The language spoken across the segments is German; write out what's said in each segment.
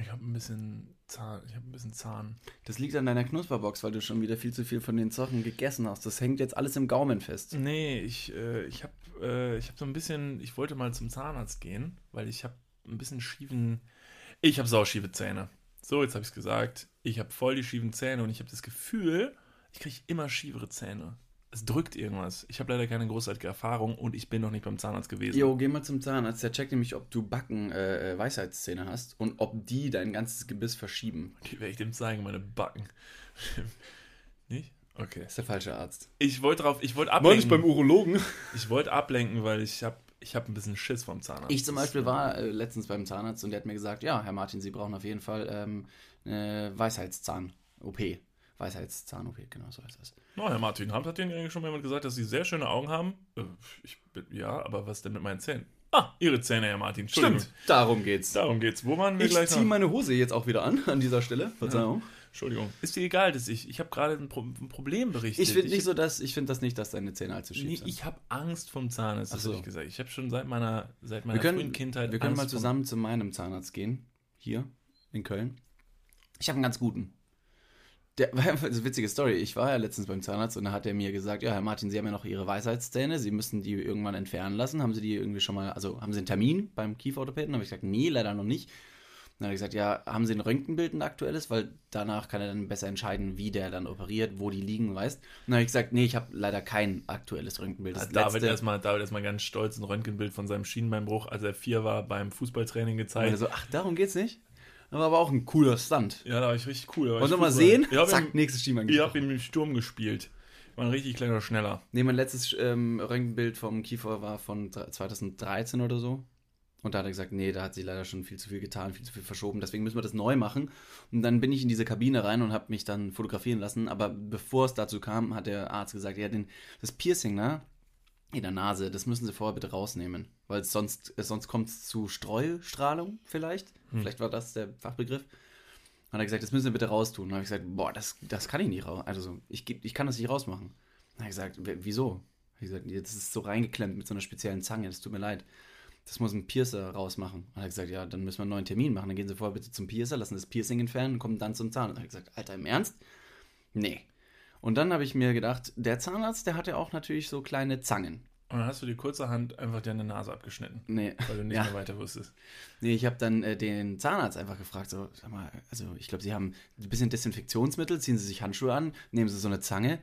Ich habe ein bisschen Zahn. Ich habe ein bisschen Zahn. Das liegt an deiner Knusperbox, weil du schon wieder viel zu viel von den Sachen gegessen hast. Das hängt jetzt alles im Gaumen fest. Nee, ich, äh, ich habe äh, ich hab so ein bisschen. Ich wollte mal zum Zahnarzt gehen, weil ich habe ein bisschen schiefen. Ich habe sauschiefe Zähne. So, jetzt habe ich es gesagt. Ich habe voll die schiefen Zähne und ich habe das Gefühl, ich kriege immer schiefere Zähne. Es drückt irgendwas. Ich habe leider keine großartige Erfahrung und ich bin noch nicht beim Zahnarzt gewesen. Jo, geh mal zum Zahnarzt. Der checkt nämlich, ob du Backen äh, äh, Weisheitszähne hast und ob die dein ganzes Gebiss verschieben. Die werde ich dem zeigen, meine Backen. nicht? Okay. Das ist der falsche Arzt. Ich wollte drauf, ich wollte ablenken. nicht beim Urologen. Ich wollte ablenken, weil ich habe ich hab ein bisschen Schiss vom Zahnarzt. Ich zum Beispiel war äh, letztens beim Zahnarzt und der hat mir gesagt, ja, Herr Martin, Sie brauchen auf jeden Fall ähm, eine Weisheitszahn-OP. Weisheitszahn-OP, genau so heißt das. Na, Herr Martin, hat hat Ihnen eigentlich schon mal jemand gesagt, dass Sie sehr schöne Augen haben? Äh, Ich, ja, aber was denn mit meinen Zähnen? Ah, Ihre Zähne, Herr Martin. Entschuldigung. darum geht's. Darum geht's. Wo waren wir Ich gleich ziehe meine Hose jetzt auch wieder an, an dieser Stelle. Verzeihung. Entschuldigung. Ist dir egal, dass ich. Ich habe gerade ein, Pro ein Problem berichtet. Ich finde nicht so, dass ich finde das nicht, dass deine Zähne allzu schief Nee, sind. ich habe Angst vom Zahnarzt, das so. habe ich gesagt. Ich habe schon seit meiner, seit meiner wir können, frühen Kindheit wir können Angst mal zusammen zu meinem Zahnarzt gehen. Hier in Köln. Ich habe einen ganz guten. Der, das ist eine witzige Story. Ich war ja letztens beim Zahnarzt und da hat er mir gesagt, ja, Herr Martin, Sie haben ja noch Ihre Weisheitszähne, Sie müssen die irgendwann entfernen lassen. Haben Sie die irgendwie schon mal, also haben Sie einen Termin beim Kieferorthopäden? habe ich gesagt, nee, leider noch nicht. Dann hat er gesagt, ja, haben Sie ein Röntgenbild, ein aktuelles? Weil danach kann er dann besser entscheiden, wie der dann operiert, wo die liegen, weißt. Und dann habe ich gesagt, nee, ich habe leider kein aktuelles Röntgenbild. Das David letzte- erstmal David erstmal ganz stolz ein Röntgenbild von seinem Schienbeinbruch, als er vier war, beim Fußballtraining gezeigt. Also, ach, darum geht's nicht? Aber, aber auch ein cooler Stunt. ja, da war ich richtig cool. war Wollen wir mal sehen? Ich habe Zack, ihm, nächstes Schienbein ich hab gebrochen. ihm im Sturm gespielt. War ein richtig kleiner Schneller. Nee, mein letztes ähm, Röntgenbild vom Kiefer war von 2013 oder so. Und da hat er gesagt, nee, da hat sie leider schon viel zu viel getan, viel zu viel verschoben. Deswegen müssen wir das neu machen. Und dann bin ich in diese Kabine rein und habe mich dann fotografieren lassen. Aber bevor es dazu kam, hat der Arzt gesagt, ja, den, das Piercing, ne? In der Nase, das müssen Sie vorher bitte rausnehmen. Weil sonst, äh, sonst kommt es zu Streustrahlung vielleicht. Vielleicht war das der Fachbegriff. Hat er gesagt, das müssen Sie bitte raustun. Dann habe ich gesagt, boah, das, das kann ich nicht raus. Also, so, ich, ich kann das nicht rausmachen. Dann habe ich gesagt, "W- wieso? Hab Ich gesagt, das ist so reingeklemmt mit so einer speziellen Zange, das tut mir leid. Das muss ein Piercer rausmachen. Hat er gesagt, ja, dann müssen wir einen neuen Termin machen. Dann gehen Sie vorher bitte zum Piercer, lassen das Piercing entfernen und kommen dann zum Zahnarzt. Dann habe ich gesagt, Alter, im Ernst? Nee. Und dann habe ich mir gedacht, der Zahnarzt, der hat ja auch natürlich so kleine Zangen. Und dann hast du dir kurzerhand einfach deine Nase abgeschnitten, Nee. weil du nicht Ja. mehr weiter wusstest. Nee, ich habe dann äh, den Zahnarzt einfach gefragt, so, sag mal, also ich glaube, Sie haben ein bisschen Desinfektionsmittel, ziehen Sie sich Handschuhe an, nehmen Sie so eine Zange,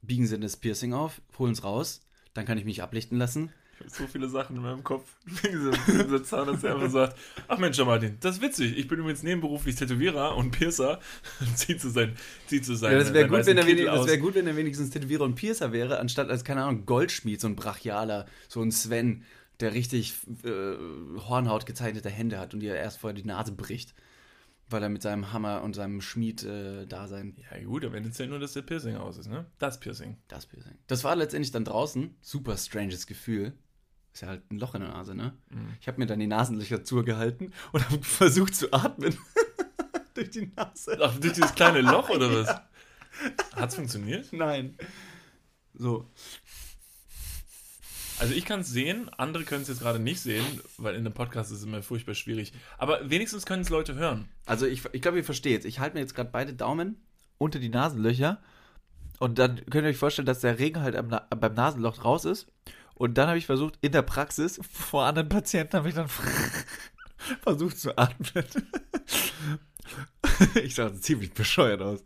biegen Sie das Piercing auf, holen es raus, dann kann ich mich ablichten lassen. So viele Sachen in meinem Kopf. dieser, dieser Zahnarzt, der einfach sagt, ach Mensch, Martin, das ist witzig. Ich bin übrigens nebenberuflich Tätowierer und Piercer. zieht zu sein, zieht zu sein. Ja, das wäre gut, wenn er wenig, das wär gut, wenn er wenigstens Tätowierer und Piercer wäre, anstatt als, keine Ahnung, Goldschmied, so ein Brachialer, so ein Sven, der richtig äh, Hornhaut gezeichnete Hände hat und dir erst vorher die Nase bricht, weil er mit seinem Hammer und seinem Schmied-Dasein Ja gut, am Ende zählt nur, dass der Piercing aus ist, ne? Das Piercing. Das Piercing. Das war letztendlich dann draußen. Super stranges Gefühl. Ist ja halt ein Loch in der Nase, ne? Mhm. Ich habe mir dann die Nasenlöcher zugehalten und habe versucht zu atmen. Durch die Nase. Ach, durch dieses kleine Loch oder was? Hat's funktioniert? Nein. So. Also ich kann es sehen, andere können es jetzt gerade nicht sehen, weil in einem Podcast ist es immer furchtbar schwierig. Aber wenigstens können es Leute hören. Also ich, ich glaube, ihr versteht. Ich halte mir jetzt gerade beide Daumen unter die Nasenlöcher. Und dann könnt ihr euch vorstellen, dass der Regen halt am, beim Nasenloch raus ist. Und dann habe ich versucht, in der Praxis, vor anderen Patienten, habe ich dann versucht zu atmen. ich sah ziemlich bescheuert aus.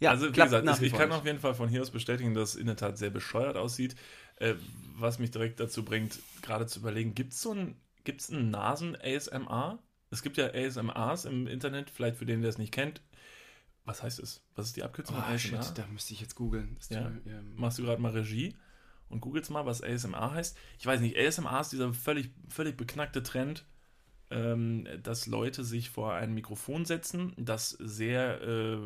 Ja, also wie gesagt, ich, ich kann auf jeden Fall von hier aus bestätigen, dass es in der Tat sehr bescheuert aussieht. Äh, was mich direkt dazu bringt, gerade zu überlegen, gibt es so ein, gibt's ein Nasen-ASMR? Es gibt ja ASMRs im Internet, vielleicht für den, der es nicht kennt. Was heißt es? Was ist die Abkürzung Oh, shit, da müsste ich jetzt googeln. Ja. ähm, machst du gerade mal Regie und googelst mal, was ASMR heißt. Ich weiß nicht, ASMR ist dieser völlig, völlig beknackte Trend, ähm, dass Leute sich vor ein Mikrofon setzen, das sehr, äh,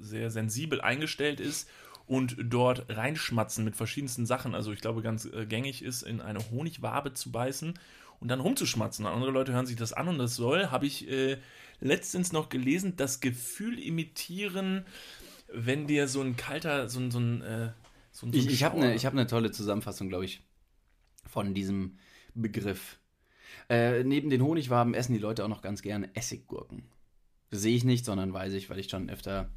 sehr sensibel eingestellt ist und dort reinschmatzen mit verschiedensten Sachen. Also ich glaube, ganz äh, gängig ist, in eine Honigwabe zu beißen und dann rumzuschmatzen. Andere Leute hören sich das an und das soll, habe ich äh, letztens noch gelesen, das Gefühl imitieren, wenn dir so ein kalter, so ein, so ein, äh, so ein, so ein Ich, ich habe eine hab ne tolle Zusammenfassung, glaube ich, von diesem Begriff. Äh, neben den Honigwaben essen die Leute auch noch ganz gerne Essiggurken. Sehe ich nicht, sondern weiß ich, weil ich schon öfter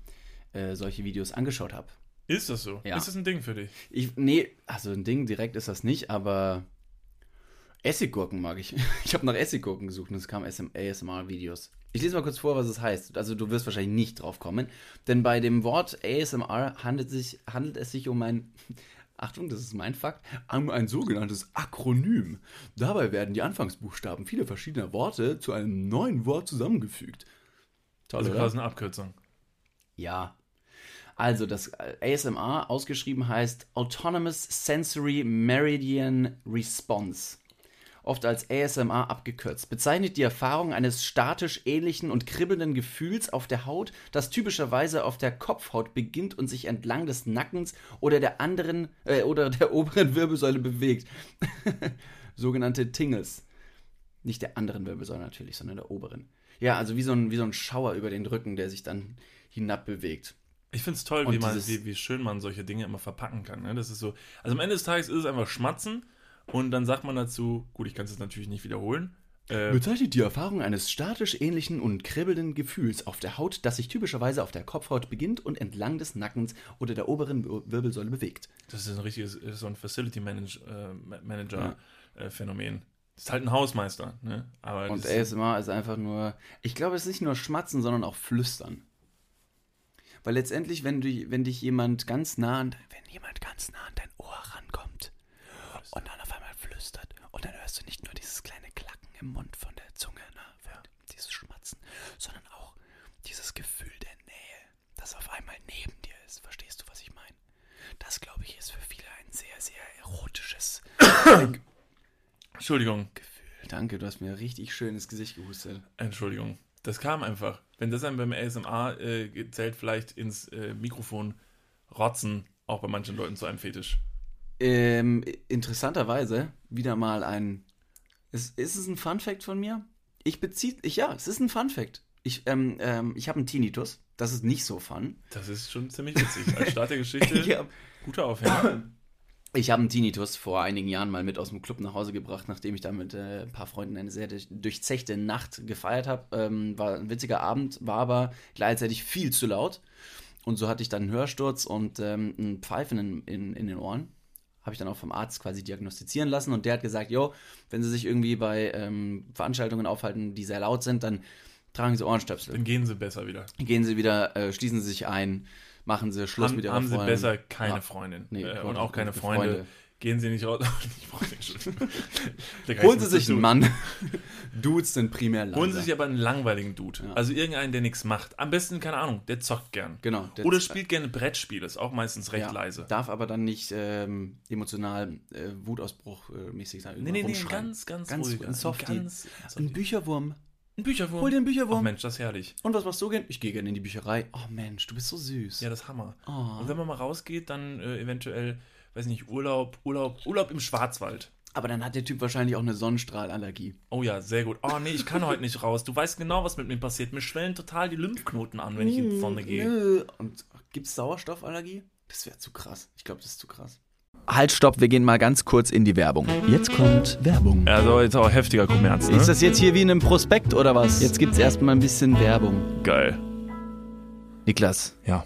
äh, solche Videos angeschaut habe. Ist das so? Ja. Ist das ein Ding für dich? Ich, nee, also ein Ding direkt ist das nicht, aber Essiggurken mag ich. Ich habe nach Essiggurken gesucht und es kamen ASMR-Videos. Ich lese mal kurz vor, was es heißt. Also du wirst wahrscheinlich nicht drauf kommen, denn bei dem Wort ASMR handelt, sich, handelt es sich um ein, Achtung, das ist mein Fakt, um ein sogenanntes Akronym. Dabei werden die Anfangsbuchstaben vieler verschiedener Worte zu einem neuen Wort zusammengefügt. Toll, Also quasi eine Abkürzung. Ja. Also das ASMR ausgeschrieben heißt Autonomous Sensory Meridian Response. Oft als ASMR abgekürzt. Bezeichnet die Erfahrung eines statisch ähnlichen und kribbelnden Gefühls auf der Haut, das typischerweise auf der Kopfhaut beginnt und sich entlang des Nackens oder der anderen äh, oder der oberen Wirbelsäule bewegt. Sogenannte Tingles. Nicht der anderen Wirbelsäule natürlich, sondern der oberen. Ja, also wie so ein, wie so ein Schauer über den Rücken, der sich dann hinab bewegt. Ich finde es toll, wie, man, wie, wie schön man solche Dinge immer verpacken kann. Ne? Das ist so. Also am Ende des Tages ist es einfach Schmatzen und dann sagt man dazu, gut, ich kann es jetzt natürlich nicht wiederholen. Äh, Bezeichnet die Erfahrung eines statisch ähnlichen und kribbelnden Gefühls auf der Haut, das sich typischerweise auf der Kopfhaut beginnt und entlang des Nackens oder der oberen Wir- Wirbelsäule bewegt. das ist ein richtiges, so ein Facility Manage, äh, Ma- Manager äh, Phänomen. Das ist halt ein Hausmeister, ne? Aber Und ASMR ist einfach nur, ich glaube, es ist nicht nur Schmatzen, sondern auch Flüstern. Weil letztendlich, wenn, du, wenn dich jemand ganz nah an, wenn jemand ganz nah an dein Ohr rankommt und dann auf einmal flüstert und dann hörst du nicht nur dieses kleine Klacken im Mund von der Zunge, ne, dieses Schmatzen, sondern auch dieses Gefühl der Nähe, das auf einmal neben dir ist. Verstehst du, was ich meine? Das, glaube ich, ist für viele ein sehr, sehr erotisches Entschuldigung, Gefühl. Danke, du hast mir richtig schön ins Gesicht gehustet. Entschuldigung. Das kam einfach. Wenn das dann beim ASMR äh, zählt, vielleicht ins äh, Mikrofon rotzen, auch bei manchen Leuten zu einem Fetisch. Ähm, interessanterweise wieder mal ein. Ist, ist es ein Fun Fact von mir? Ich beziehe. Ich, ja, es ist ein Fun Fact. Ich, ähm, ähm, ich habe einen Tinnitus. Das ist nicht so fun. Das ist schon ziemlich witzig. Als Start der Geschichte, Ich habe guter Aufhänger. ich hab einen Tinnitus vor einigen Jahren mal mit aus dem Club nach Hause gebracht, nachdem ich da mit äh, ein paar Freunden eine sehr durch- durchzechte Nacht gefeiert habe. Ähm, war ein witziger Abend, war aber gleichzeitig viel zu laut. Und so hatte ich dann einen Hörsturz und ähm, ein Pfeifen in, in, in den Ohren. Habe ich dann auch vom Arzt quasi diagnostizieren lassen. Und der hat gesagt, jo, wenn Sie sich irgendwie bei ähm, Veranstaltungen aufhalten, die sehr laut sind, dann tragen Sie Ohrenstöpsel. Dann gehen sie besser wieder. Gehen Sie wieder, äh, schließen Sie sich ein, machen Sie Schluss haben, mit Ihrer haben sie Freundin. besser keine Ja. Freundin. Nee, äh, und auch keine Freunde. Freunde. Gehen sie nicht raus. Freunde, Entschuldigung. Da kann Holen ich Sie sich einen. Mann. Dudes sind primär leiser. Holen Sie sich aber einen langweiligen Dude. Ja. Also irgendeinen, der nichts macht. Am besten, keine Ahnung, der zockt gern. Genau. der- Oder spielt gerne Brettspiele. Ist auch meistens recht ja, leise. Darf aber dann nicht ähm, emotional äh, Wutausbruch äh, sein. Nee, nee, nee, ganz, ganz, Ganz ruhig. ein Softie. Ganz, Ein Softie. Bücherwurm. Ein Bücherwurm. Hol dir einen Bücherwurm. Mensch, das ist herrlich. Und was machst du gern? Ich gehe gerne in die Bücherei. Oh Mensch, du bist so süß. Ja, das ist Hammer. Oh. Und wenn man mal rausgeht, dann äh, eventuell, weiß nicht, Urlaub, Urlaub, Urlaub im Schwarzwald. Aber dann hat der Typ wahrscheinlich auch eine Sonnenstrahlallergie. Oh ja, sehr gut. Oh nee, ich kann heute nicht raus. Du weißt genau, was mit mir passiert. Mir schwellen total die Lymphknoten an, wenn ich in die Sonne gehe. Und gibt es Sauerstoffallergie? Das wäre zu krass. Ich glaube, das ist zu krass. Halt, stopp, wir gehen mal ganz kurz in die Werbung. Jetzt kommt Werbung. Ja, so jetzt auch heftiger Kommerz, ne? Ist das jetzt hier wie in einem Prospekt oder was? Jetzt gibt's erstmal ein bisschen Werbung. geil? Niklas, Ja.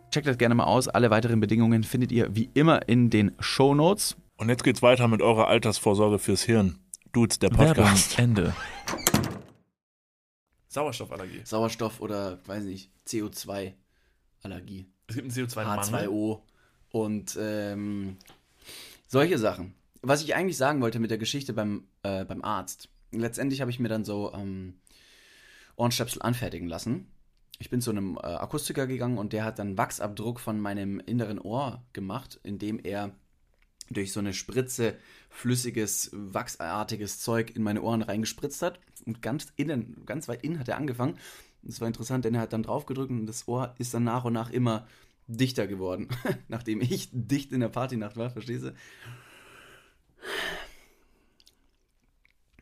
Checkt das gerne mal aus. Alle weiteren Bedingungen findet ihr wie immer in den Show Notes. Und jetzt geht's weiter mit eurer Altersvorsorge fürs Hirn. Dudes, der Podcast. Ende. Sauerstoffallergie. Sauerstoff oder, weiß nicht, CO2-Allergie. Es gibt einen CO2-Mangel. H2O und ähm, solche Sachen. Was ich eigentlich sagen wollte mit der Geschichte beim, äh, beim Arzt. Letztendlich habe ich mir dann so ähm, Ohrenstöpsel anfertigen lassen. Ich bin zu einem äh, Akustiker gegangen und der hat dann Wachsabdruck von meinem inneren Ohr gemacht, indem er durch so eine Spritze flüssiges, wachsartiges Zeug in meine Ohren reingespritzt hat. Und ganz innen, ganz weit innen hat er angefangen. Das war interessant, denn er hat dann draufgedrückt und das Ohr ist dann nach und nach immer dichter geworden. Nachdem ich dicht in der Partynacht war, verstehst du?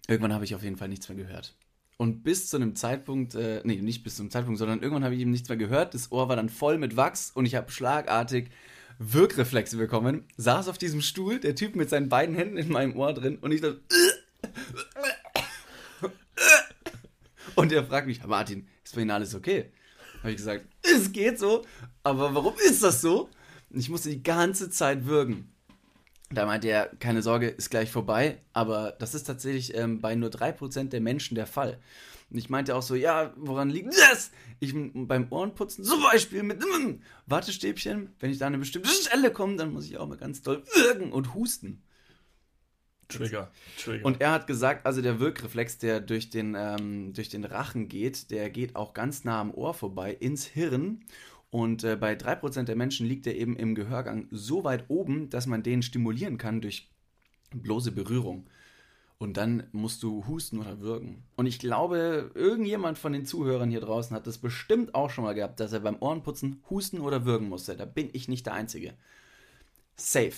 Irgendwann habe ich auf jeden Fall nichts mehr gehört. Und bis zu einem Zeitpunkt, äh, nee, nicht bis zu einem Zeitpunkt, sondern irgendwann habe ich eben nichts mehr gehört. Das Ohr war dann voll mit Wachs und ich habe schlagartig Wirkreflexe bekommen. Saß auf diesem Stuhl, der Typ mit seinen beiden Händen in meinem Ohr drin und ich dann. Und er fragt mich, Martin, ist bei Ihnen alles okay? Habe ich gesagt, es geht so, aber warum ist das so? Und ich musste die ganze Zeit würgen. Da meinte er, keine Sorge, ist gleich vorbei, aber das ist tatsächlich ähm, bei nur 3% der Menschen der Fall. Und ich meinte auch so, ja, woran liegt das? Ich beim Ohrenputzen zum Beispiel mit einem Wattestäbchen, wenn ich da an eine bestimmte Stelle komme, dann muss ich auch mal ganz doll würgen und husten. Trigger. Trigger. Und er hat gesagt, also der Wirkreflex, der durch den, ähm, durch den Rachen geht, der geht auch ganz nah am Ohr vorbei ins Hirn. Und äh, bei 3% der Menschen liegt er eben im Gehörgang so weit oben, dass man den stimulieren kann durch bloße Berührung. Und dann musst du husten oder würgen. Und ich glaube, irgendjemand von den Zuhörern hier draußen hat das bestimmt auch schon mal gehabt, dass er beim Ohrenputzen husten oder würgen musste. Da bin ich nicht der Einzige. Safe.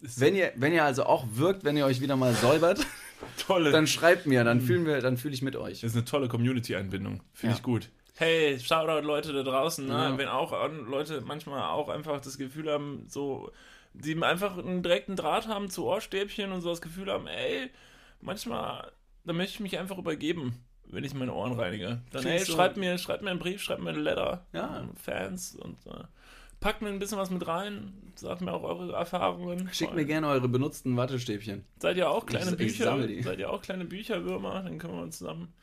Wenn ihr, wenn ihr also auch wirkt, wenn ihr euch wieder mal säubert, tolle. dann schreibt mir, dann fühlen wir, dann fühle ich mit euch. Das ist eine tolle Community-Einbindung. Finde Ja. ich gut. Hey, Shoutout Leute da draußen, ne? Ja. wenn auch Leute manchmal auch einfach das Gefühl haben, so, die einfach einen direkten Draht haben zu Ohrstäbchen und so das Gefühl haben, ey, manchmal, da möchte ich mich einfach übergeben, wenn ich meine Ohren reinige. Dann, Klingt ey, so- schreibt mir, schreibt mir einen Brief, schreibt mir eine Letter. Ja. Fans und äh, packt mir ein bisschen was mit rein, sagt mir auch eure Erfahrungen. Schickt mir gerne eure benutzten Wattestäbchen. Seid ihr auch kleine Ich- ich Bücher? sammle die. Seid ihr auch kleine Bücherwürmer? Dann können wir uns zusammen.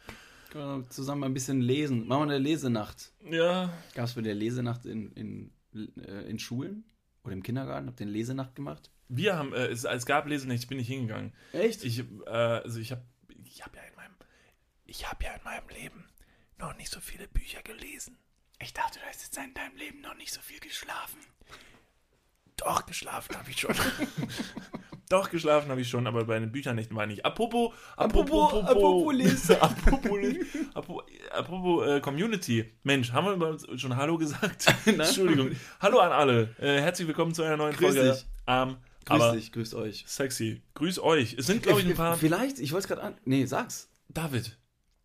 Können wir zusammen ein bisschen lesen. Machen wir eine Lesenacht. Ja, Gab es für der Lesenacht in, in, äh, in Schulen oder im Kindergarten? Habt ihr eine Lesenacht gemacht? Wir haben, äh, es, es gab Lesenächte, ich bin nicht hingegangen. Echt? Ich, äh, also ich habe, ich habe ja in meinem, ich habe ja in meinem Leben noch nicht so viele Bücher gelesen. Ich dachte, du hast jetzt in deinem Leben noch nicht so viel geschlafen. Doch, geschlafen habe ich schon. Doch, geschlafen habe ich schon, aber bei den Büchernächten war ich nicht. Apropos, Apropos- apropos, apropos lesen. apropos, apropos, apropos äh, Community. Mensch, haben wir schon Hallo gesagt? Entschuldigung. Hallo an alle. Äh, herzlich willkommen zu einer neuen Grüß Folge. dich. Ähm, Grüß dich, grüßt euch. sexy. Grüß euch. Es sind, glaube ich, ein paar. Vielleicht, ich wollte es gerade an. Nee, sag's. David,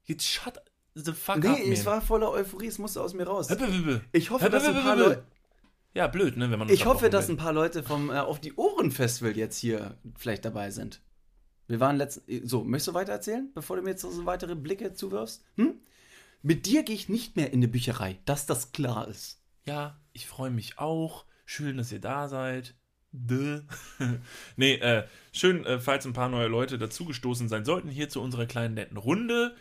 jetzt shut the fuck Nee, up, es man. war voller Euphorie, es musste aus mir raus. Hüppe, hüppe. Ich hoffe, Hüppe, dass ein paar. Leute. Ja, blöd, ne, wenn man Ich hoffe, dass ein paar Leute vom äh, Auf die Ohren Festival jetzt hier vielleicht dabei sind. Wir waren letzten. So, möchtest du weiter erzählen, bevor du mir jetzt so weitere Blicke zuwirfst? Hm? Mit dir gehe ich nicht mehr in eine Bücherei, dass das klar ist. Ja, ich freue mich auch. Schön, dass ihr da seid. Dö. nee, äh, schön, äh, falls ein paar neue Leute dazugestoßen sein sollten, hier zu unserer kleinen netten Runde.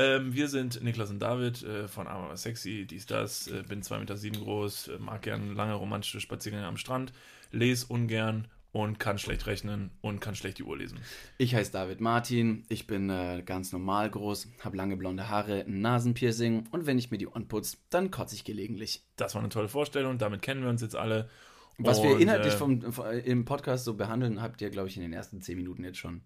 Ähm, wir sind Niklas und David äh, von Arm aber sexy, dies, das, äh, bin 2,7 Meter sieben groß, äh, mag gern lange romantische Spaziergänge am Strand, lese ungern und kann schlecht rechnen und kann schlecht die Uhr lesen. Ich heiße David Martin, ich bin äh, ganz normal groß, habe lange blonde Haare, ein Nasenpiercing und wenn ich mir die Ohren putze, dann kotze ich gelegentlich. Das war eine tolle Vorstellung, damit kennen wir uns jetzt alle. Was wir Und, inhaltlich äh, vom, vom, im Podcast so behandeln, habt ihr, glaube ich, in den ersten zehn Minuten jetzt schon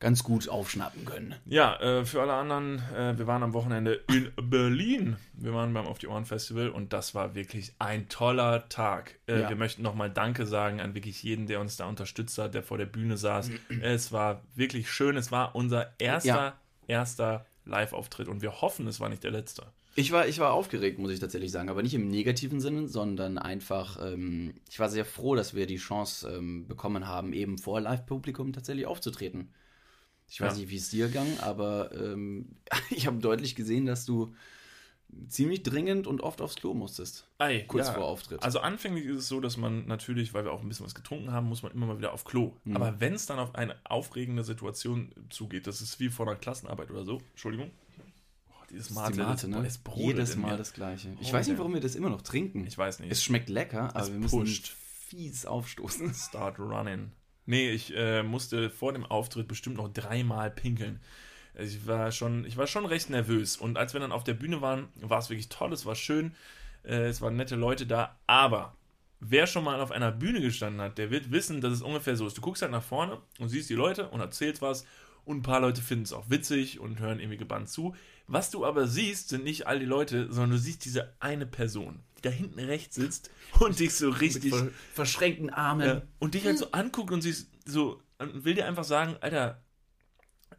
ganz gut aufschnappen können. Ja, äh, für alle anderen, äh, wir waren am Wochenende in Berlin. Wir waren beim Auf die Ohren Festival und das war wirklich ein toller Tag. Äh, Ja. Wir möchten nochmal Danke sagen an wirklich jeden, der uns da unterstützt hat, der vor der Bühne saß. es war wirklich schön. Es war unser erster, Ja. erster Live-Auftritt und wir hoffen, es war nicht der letzte. Ich war, ich war aufgeregt, muss ich tatsächlich sagen, aber nicht im negativen Sinne, sondern einfach, ähm, ich war sehr froh, dass wir die Chance ähm, bekommen haben, eben vor Live-Publikum tatsächlich aufzutreten. Ich weiß Ja. nicht, wie es dir gegangen, aber ähm, ich habe deutlich gesehen, dass du ziemlich dringend und oft aufs Klo musstest. Ei, Kurz ja. vor Auftritt. Also anfänglich ist es so, dass man natürlich, weil wir auch ein bisschen was getrunken haben, muss man immer mal wieder auf Klo. Mhm. Aber wenn es dann auf eine aufregende Situation zugeht, das ist wie vor einer Klassenarbeit oder so, Entschuldigung. Oh, dieses Mate, die Mate, ne? Jedes Mal das Gleiche. Ich Oh, weiß nicht, warum wir das immer noch trinken. Ich weiß nicht. es schmeckt lecker, aber Es wir müssen pusht. fies aufstoßen. Start running. Nee, ich äh, musste vor dem Auftritt bestimmt noch dreimal pinkeln. Also Ich war, schon, ich war schon recht nervös. Und als wir dann auf der Bühne waren, war es wirklich toll, es war schön, äh, es waren nette Leute da. Aber wer schon mal auf einer Bühne gestanden hat, der wird wissen, dass es ungefähr so ist. Du guckst halt nach vorne und siehst die Leute und erzählst was. Und ein paar Leute finden es auch witzig und hören irgendwie gebannt zu. Was du aber siehst, sind nicht all die Leute, sondern du siehst diese eine Person, die da hinten rechts sitzt und dich so richtig Ver verschränkten Armen. ja, und dich halt so anguckt und sie ist so und will dir einfach sagen, Alter,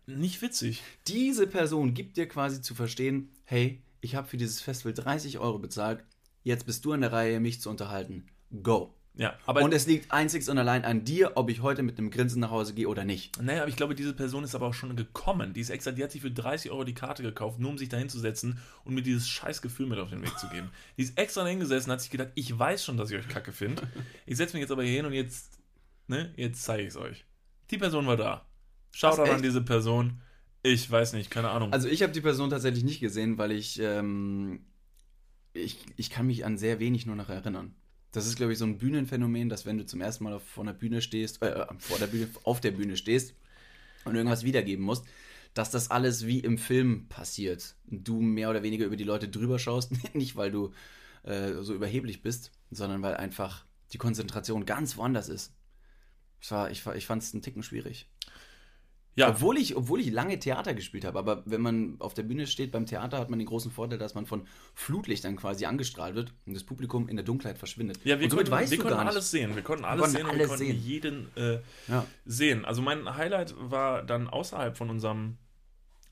nicht witzig. Diese Person gibt dir quasi zu verstehen, hey, ich habe für dieses Festival 30 Euro bezahlt, jetzt bist du an der Reihe, mich zu unterhalten. Go. Ja, aber und es liegt einzig und allein an dir, ob ich heute mit einem Grinsen nach Hause gehe oder nicht. naja, aber ich glaube, diese Person ist aber auch schon gekommen. Die ist extra, die hat sich für 30 Euro die Karte gekauft, nur um sich da hinzusetzen und mir dieses scheiß Gefühl mit auf den Weg zu geben. Die ist extra da hingesessen, hat sich gedacht, ich weiß schon, dass ich euch kacke finde. Ich setze mich jetzt aber hier hin und jetzt, ne, jetzt zeige ich es euch. Die Person war da. Schaut Was, an echt? diese Person. Ich weiß nicht, keine Ahnung. Also ich habe die Person tatsächlich nicht gesehen, weil ich, ähm, ich, ich kann mich an sehr wenig nur noch erinnern. Das ist, glaube ich, so ein Bühnenphänomen, dass wenn du zum ersten Mal auf, vor der Bühne stehst, äh, vor der Bühne, auf der Bühne stehst und irgendwas wiedergeben musst, dass das alles wie im Film passiert. Du mehr oder weniger über die Leute drüber schaust, nicht weil du äh, so überheblich bist, sondern weil einfach die Konzentration ganz woanders ist. Ich, war, ich, ich fand es einen Ticken schwierig. Ja, Obwohl ich, obwohl ich lange Theater gespielt habe, aber wenn man auf der Bühne steht beim Theater, hat man den großen Vorteil, dass man von Flutlichtern quasi angestrahlt wird und das Publikum in der Dunkelheit verschwindet. Ja, wir und konnten, wir konnten alles sehen. Wir konnten alles konnten sehen und wir alles konnten sehen. jeden äh, Ja. sehen. Also mein Highlight war dann außerhalb von unserem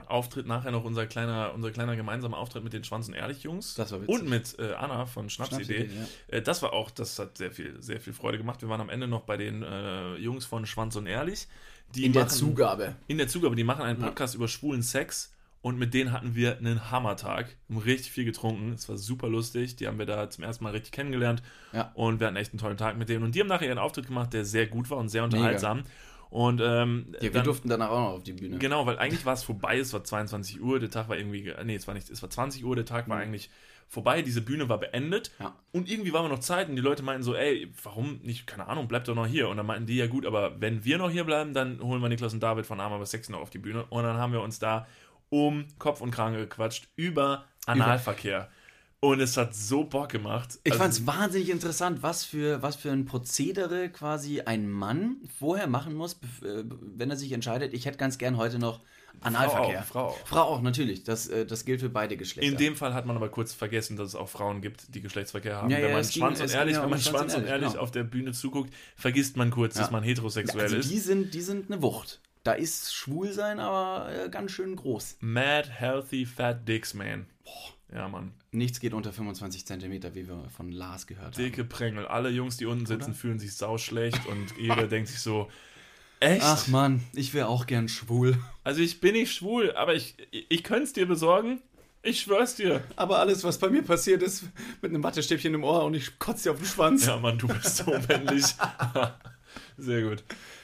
Auftritt nachher noch unser kleiner, unser kleiner gemeinsamer Auftritt mit den Schwanz und Ehrlich Jungs. Das war witzig. Und mit äh, Anna von Schnapsidee. Schnapsidee, Äh, das war auch, das hat sehr viel, sehr viel Freude gemacht. Wir waren am Ende noch bei den äh, Jungs von Schwanz und Ehrlich. Die In der machen- Zugabe. in der Zugabe, die machen einen Ja. Podcast über schwulen Sex und mit denen hatten wir einen Hammertag. Wir haben richtig viel getrunken. Es war super lustig. Die haben wir da zum ersten Mal richtig kennengelernt. Ja. Und wir hatten echt einen tollen Tag mit denen. Und die haben nachher ihren Auftritt gemacht, der sehr gut war und sehr unterhaltsam. Und ähm, Ja, wir dann- durften danach auch noch auf die Bühne. Genau, weil eigentlich war es vorbei, es war 22 Uhr, der Tag war irgendwie, ge- nee, es war nicht, es war 20 Uhr, der Tag war Mhm. eigentlich vorbei, diese Bühne war beendet Ja. und irgendwie war noch Zeit und die Leute meinten so, ey, warum nicht, keine Ahnung, bleibt doch noch hier. Und dann meinten die, ja gut, aber wenn wir noch hier bleiben, dann holen wir Niklas und David von Arm aber Sex noch auf die Bühne. Und dann haben wir uns da um Kopf und Kragen gequatscht über Analverkehr. Und es hat so Bock gemacht. Ich Also, fand es wahnsinnig interessant, was für, was für ein Prozedere quasi ein Mann vorher machen muss, äh, wenn er sich entscheidet, ich hätte ganz gern heute noch Analverkehr. auch, Frau auch. Frau auch, natürlich. Das, äh, das gilt für beide Geschlechter. In dem Fall hat man aber kurz vergessen, dass es auch Frauen gibt, die Geschlechtsverkehr haben. Ja, wenn ja, man ging- Schwanz und ehrlich, ja wenn man Schwanz und ehrlich, ehrlich genau. auf der Bühne zuguckt, vergisst man kurz, dass man heterosexuell also ist. die sind, die sind eine Wucht. Da ist Schwulsein aber äh, ganz schön groß. Mad, healthy, fat dicks, man. Ja, Mann. Nichts geht unter 25 Zentimeter, wie wir von Lars gehört haben. Dicke Prängel. Alle Jungs, die unten sitzen, fühlen sich sauschlecht und jeder denkt sich so, echt? Ach Mann, ich wäre auch gern schwul. Also ich bin nicht schwul, aber ich, ich könnte es dir besorgen. Ich schwör's dir. Aber alles, was bei mir passiert ist, mit einem Wattestäbchen im Ohr und ich kotze dir auf den Schwanz. Ja, Mann, du bist so männlich. Sehr gut.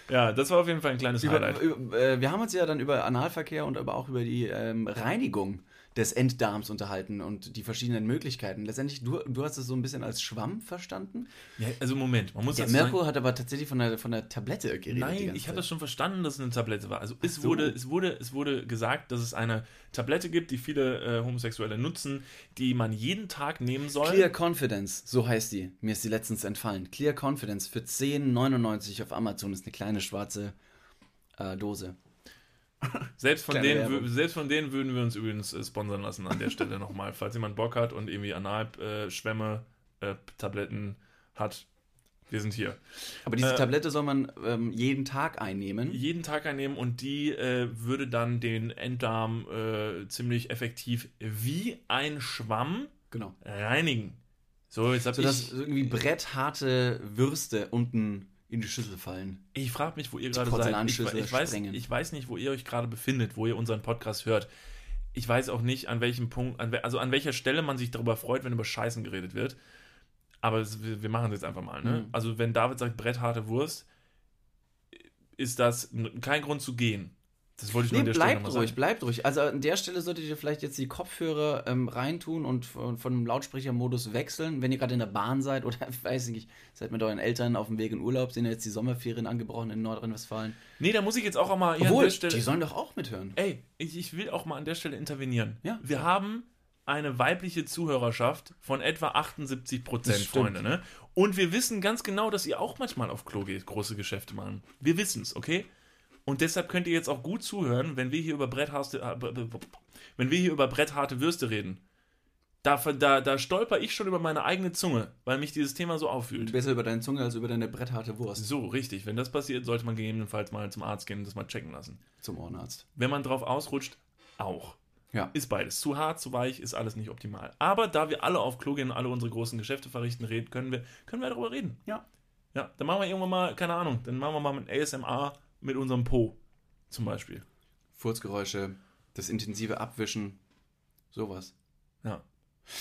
Ja, das war auf jeden Fall ein kleines Über, Highlight. über, äh, wir haben uns ja dann über Analverkehr und aber auch über die ähm, Reinigung des Enddarms unterhalten und die verschiedenen Möglichkeiten. Letztendlich, du, du hast es so ein bisschen als Schwamm verstanden. Ja, also Moment, man muss Der dazu sagen- hat aber tatsächlich von der, von der Tablette geredet. Nein, ich habe das schon verstanden, dass es eine Tablette war. Also es, so. wurde, es, wurde, es wurde gesagt, dass es eine Tablette gibt, die viele äh, Homosexuelle nutzen, die man jeden Tag nehmen soll. Clear Confidence, so heißt die. Mir ist die letztens entfallen. Clear Confidence für 10,99 auf Amazon ist eine kleine schwarze äh, Dose. Selbst von, Kleine denen, selbst von denen würden wir uns übrigens äh, sponsern lassen an der Stelle nochmal. Falls jemand Bock hat und irgendwie Analschwämme, äh, Tabletten hat, wir sind hier. Aber diese Äh, Tablette soll man ähm, jeden Tag einnehmen. Jeden Tag einnehmen und die äh, würde dann den Enddarm äh, ziemlich effektiv wie ein Schwamm Genau. reinigen. So, jetzt hab Sodass ich. irgendwie brettharte Würste unten in die Schüssel fallen. Ich frage mich, wo ihr gerade seid. Ich, ich, weiß, ich weiß nicht, wo ihr euch gerade befindet, wo ihr unseren Podcast hört. Ich weiß auch nicht, an welchem Punkt, an, also an welcher Stelle man sich darüber freut, wenn über Scheißen geredet wird. Aber es, wir, machen es jetzt einfach mal. Ne? Mhm. Also, wenn David sagt, brettharte Wurst, ist das kein Grund zu gehen. Das wollte ich nur Nee, an der Stelle bleibt nochmal ruhig, sagen. bleibt ruhig. Also an der Stelle solltet ihr vielleicht jetzt die Kopfhörer ähm, reintun und von, von dem Lautsprechermodus wechseln, wenn ihr gerade in der Bahn seid oder, weiß ich nicht, seid mit euren Eltern auf dem Weg in Urlaub, sind ja jetzt die Sommerferien angebrochen in Nordrhein-Westfalen. Nee, da muss ich jetzt auch mal hier an Obwohl, der Stelle. die sollen doch auch mithören. Ey, ich, ich will auch mal an der Stelle intervenieren. Ja. Wir haben eine weibliche Zuhörerschaft von etwa 78 Prozent. Freunde. Ne? Und wir wissen ganz genau, dass ihr auch manchmal auf Klo geht, große Geschäfte machen. Wir wissen es, okay? Und deshalb könnt ihr jetzt auch gut zuhören, wenn wir hier über brettharte, äh, wenn wir hier über brettharte Würste reden. Da, da, da stolper ich schon über meine eigene Zunge, weil mich dieses Thema so auffühlt. Besser über deine Zunge als über deine brettharte Wurst So, richtig. Wenn das passiert, sollte man gegebenenfalls mal zum Arzt gehen und das mal checken lassen. zum Ohrenarzt. Wenn man drauf ausrutscht, auch. Ja. Ist beides. Zu hart, zu weich, ist alles nicht optimal. Aber da wir alle auf Klo gehen und alle unsere großen Geschäfte verrichten, reden, können wir, können wir darüber reden. Ja. Ja, dann machen wir irgendwann mal, keine Ahnung, dann machen wir mal mit ASMR mit unserem Po. Zum Beispiel. Furzgeräusche, das intensive Abwischen, sowas. Ja.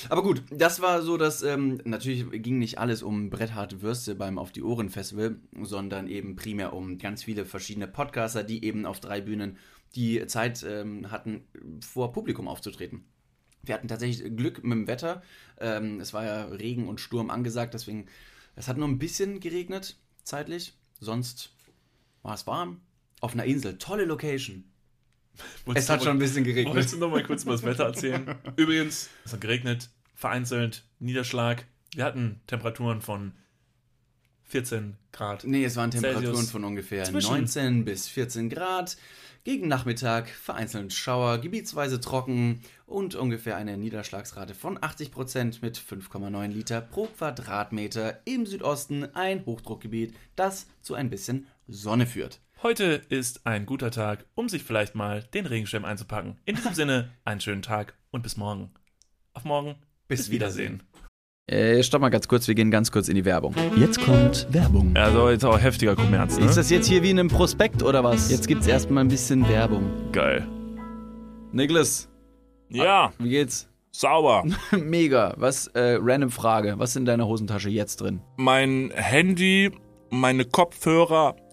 Aber gut, das war so, dass ähm, natürlich ging nicht alles um brettharte Würste beim Auf die Ohren Festival, sondern eben primär um ganz viele verschiedene Podcaster, die eben auf drei Bühnen die Zeit ähm, hatten, vor Publikum aufzutreten. Wir hatten tatsächlich Glück mit dem Wetter. Ähm, es war ja Regen und Sturm angesagt, deswegen, es hat nur ein bisschen geregnet, zeitlich. Sonst war es warm. Auf einer Insel, tolle Location. Es hat schon ein bisschen geregnet. Wolltest du noch mal kurz über das Wetter erzählen? Übrigens, es hat geregnet, vereinzelt, Niederschlag. Wir hatten Temperaturen von 14 Grad. Nee, es waren Temperaturen Celsius. von ungefähr Zwischen. 19 bis 14 Grad. Gegen Nachmittag vereinzelt Schauer, gebietsweise trocken und ungefähr eine Niederschlagsrate von 80% mit 5,9 Liter pro Quadratmeter im Südosten, ein Hochdruckgebiet, das zu ein bisschen Sonne führt. Heute ist ein guter Tag, um sich vielleicht mal den Regenschirm einzupacken. In diesem Sinne, einen schönen Tag und bis morgen. Auf morgen. Bis Wiedersehen. Wiedersehen. Äh, stopp mal ganz kurz, wir gehen ganz kurz in die Werbung. Jetzt kommt Werbung. Also jetzt auch heftiger Kommerz, ne? Ist das jetzt hier wie in einem Prospekt oder was? Jetzt gibt's erstmal ein bisschen Werbung. geil? Niklas, Ja, wie geht's? sauber. Mega. Was, äh, random Frage. Was ist in deiner Hosentasche jetzt drin? Mein Handy, meine Kopfhörer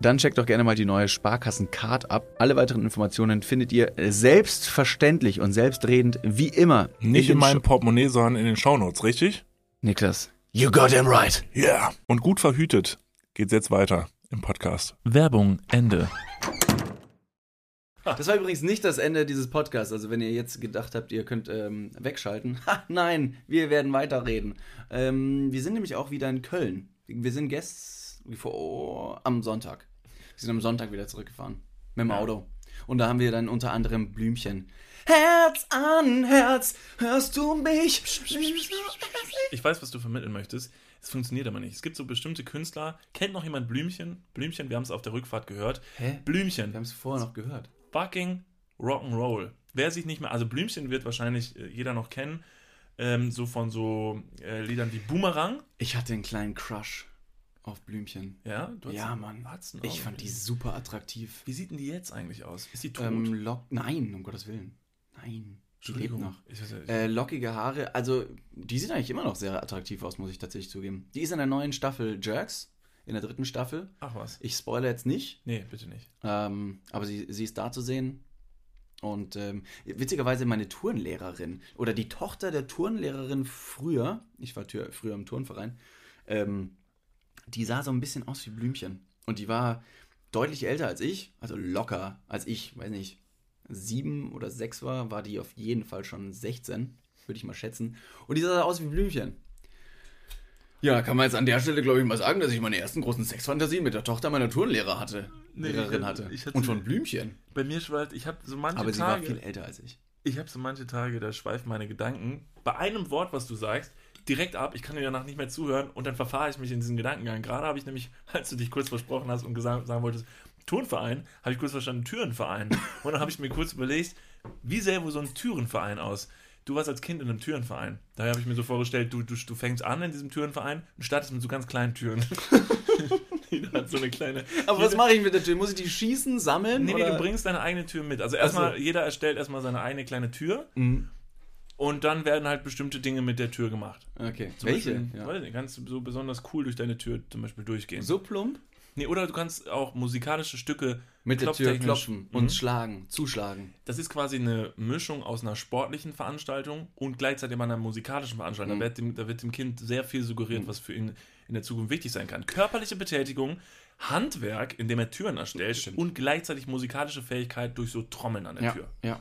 dann checkt doch gerne mal die neue Sparkassen-Card ab. Alle weiteren Informationen findet ihr selbstverständlich und selbstredend wie immer Nicht in, den meinem Sh- Portemonnaie, sondern in den Shownotes, richtig? Niklas. You got him right. Ja. Yeah. Und gut verhütet geht's jetzt weiter im Podcast. Werbung, Ende. Das war übrigens nicht das Ende dieses Podcasts. Also wenn ihr jetzt gedacht habt, ihr könnt ähm, wegschalten. Ha, nein, wir werden weiterreden. Ähm, wir sind nämlich auch wieder in Köln. Wir sind gest vor, am Sonntag. Wir sind am Sonntag wieder zurückgefahren. Mit dem Auto. Und da haben wir dann unter anderem Blümchen. Herz an Herz, hörst du mich? Ich weiß, was du vermitteln möchtest. Es funktioniert aber nicht. Es gibt so bestimmte Künstler. Kennt noch jemand Blümchen? Blümchen, wir haben es auf der Rückfahrt gehört. Hä? Blümchen. Wir haben es vorher noch gehört. fucking Rock'n'Roll. Wer sich nicht mehr, also Blümchen wird wahrscheinlich äh, jeder noch kennen, ähm, so von so äh, Liedern wie Boomerang. Ich hatte einen kleinen Crush auf Blümchen. Ja, du Ja, Mann. Einen Ich fand die super attraktiv. Wie sieht denn die jetzt eigentlich aus? Ist die tot? Ähm, lock Nein, um Gottes Willen. Nein. Die lebt noch. Ich weiß ich, Äh, lockige Haare, also die sieht eigentlich immer noch sehr attraktiv aus, muss ich tatsächlich zugeben. Die ist in der neuen Staffel Jerks, in der dritten Staffel. ach was. Ich spoilere jetzt nicht, Nee, bitte nicht. ähm, aber sie, sie ist da zu sehen. Und ähm, witzigerweise meine Turnlehrerin oder die Tochter der Turnlehrerin früher, ich war früher im Turnverein, ähm, die sah so ein bisschen aus wie Blümchen. Und die war deutlich älter als ich, also locker als ich, weiß nicht, sieben oder sechs war, war die auf jeden Fall schon 16, würde ich mal schätzen. Und die sah aus wie Blümchen. Ja, kann man jetzt an der Stelle, glaube ich, mal sagen, dass ich meine ersten großen Sexfantasien mit der Tochter meiner Turnlehrer hatte. Nee, Lehrerin hatte. ich hatte- Und von Blümchen. Bei mir schweift, ich habe so manche Aber sie war Tage, viel älter als ich. ich habe so manche Tage, da schweifen meine Gedanken bei einem Wort, was du sagst, direkt ab. Ich kann dir danach nicht mehr zuhören und dann verfahre ich mich in diesen Gedankengang. Gerade habe ich nämlich, als du dich kurz versprochen hast und gesagt, sagen wolltest, Turnverein, habe ich kurz verstanden, Türenverein. Und dann habe ich mir kurz überlegt, wie sähe wohl so ein Türenverein aus? Du warst als Kind in einem Türenverein. Daher habe ich mir so vorgestellt, du, du, du fängst an in diesem Türenverein und startest mit so ganz kleinen Türen. Jeder hat so eine kleine. Aber was mache ich mit der Tür? Muss ich die schießen, sammeln? Nee, nee, oder? du bringst deine eigene Tür mit. Also erstmal, jeder erstellt erstmal seine eigene kleine Tür Mhm. Und dann werden halt bestimmte Dinge mit der Tür gemacht. Okay. Zum Welche? Beispiel, Ja. weiß nicht, kannst du so besonders cool durch deine Tür zum Beispiel durchgehen. So plump? Nee, oder du kannst auch musikalische Stücke Mit der Tür klopfen Mhm. und schlagen, zuschlagen. Das ist quasi eine Mischung aus einer sportlichen Veranstaltung und gleichzeitig einer musikalischen Veranstaltung. Mhm. Da, wird dem, da wird dem Kind sehr viel suggeriert, Mhm. was für ihn in der Zukunft wichtig sein kann. Körperliche Betätigung, Handwerk, indem er Türen erstellt Stimmt. und gleichzeitig musikalische Fähigkeit durch so Trommeln an der Ja, Tür. ja.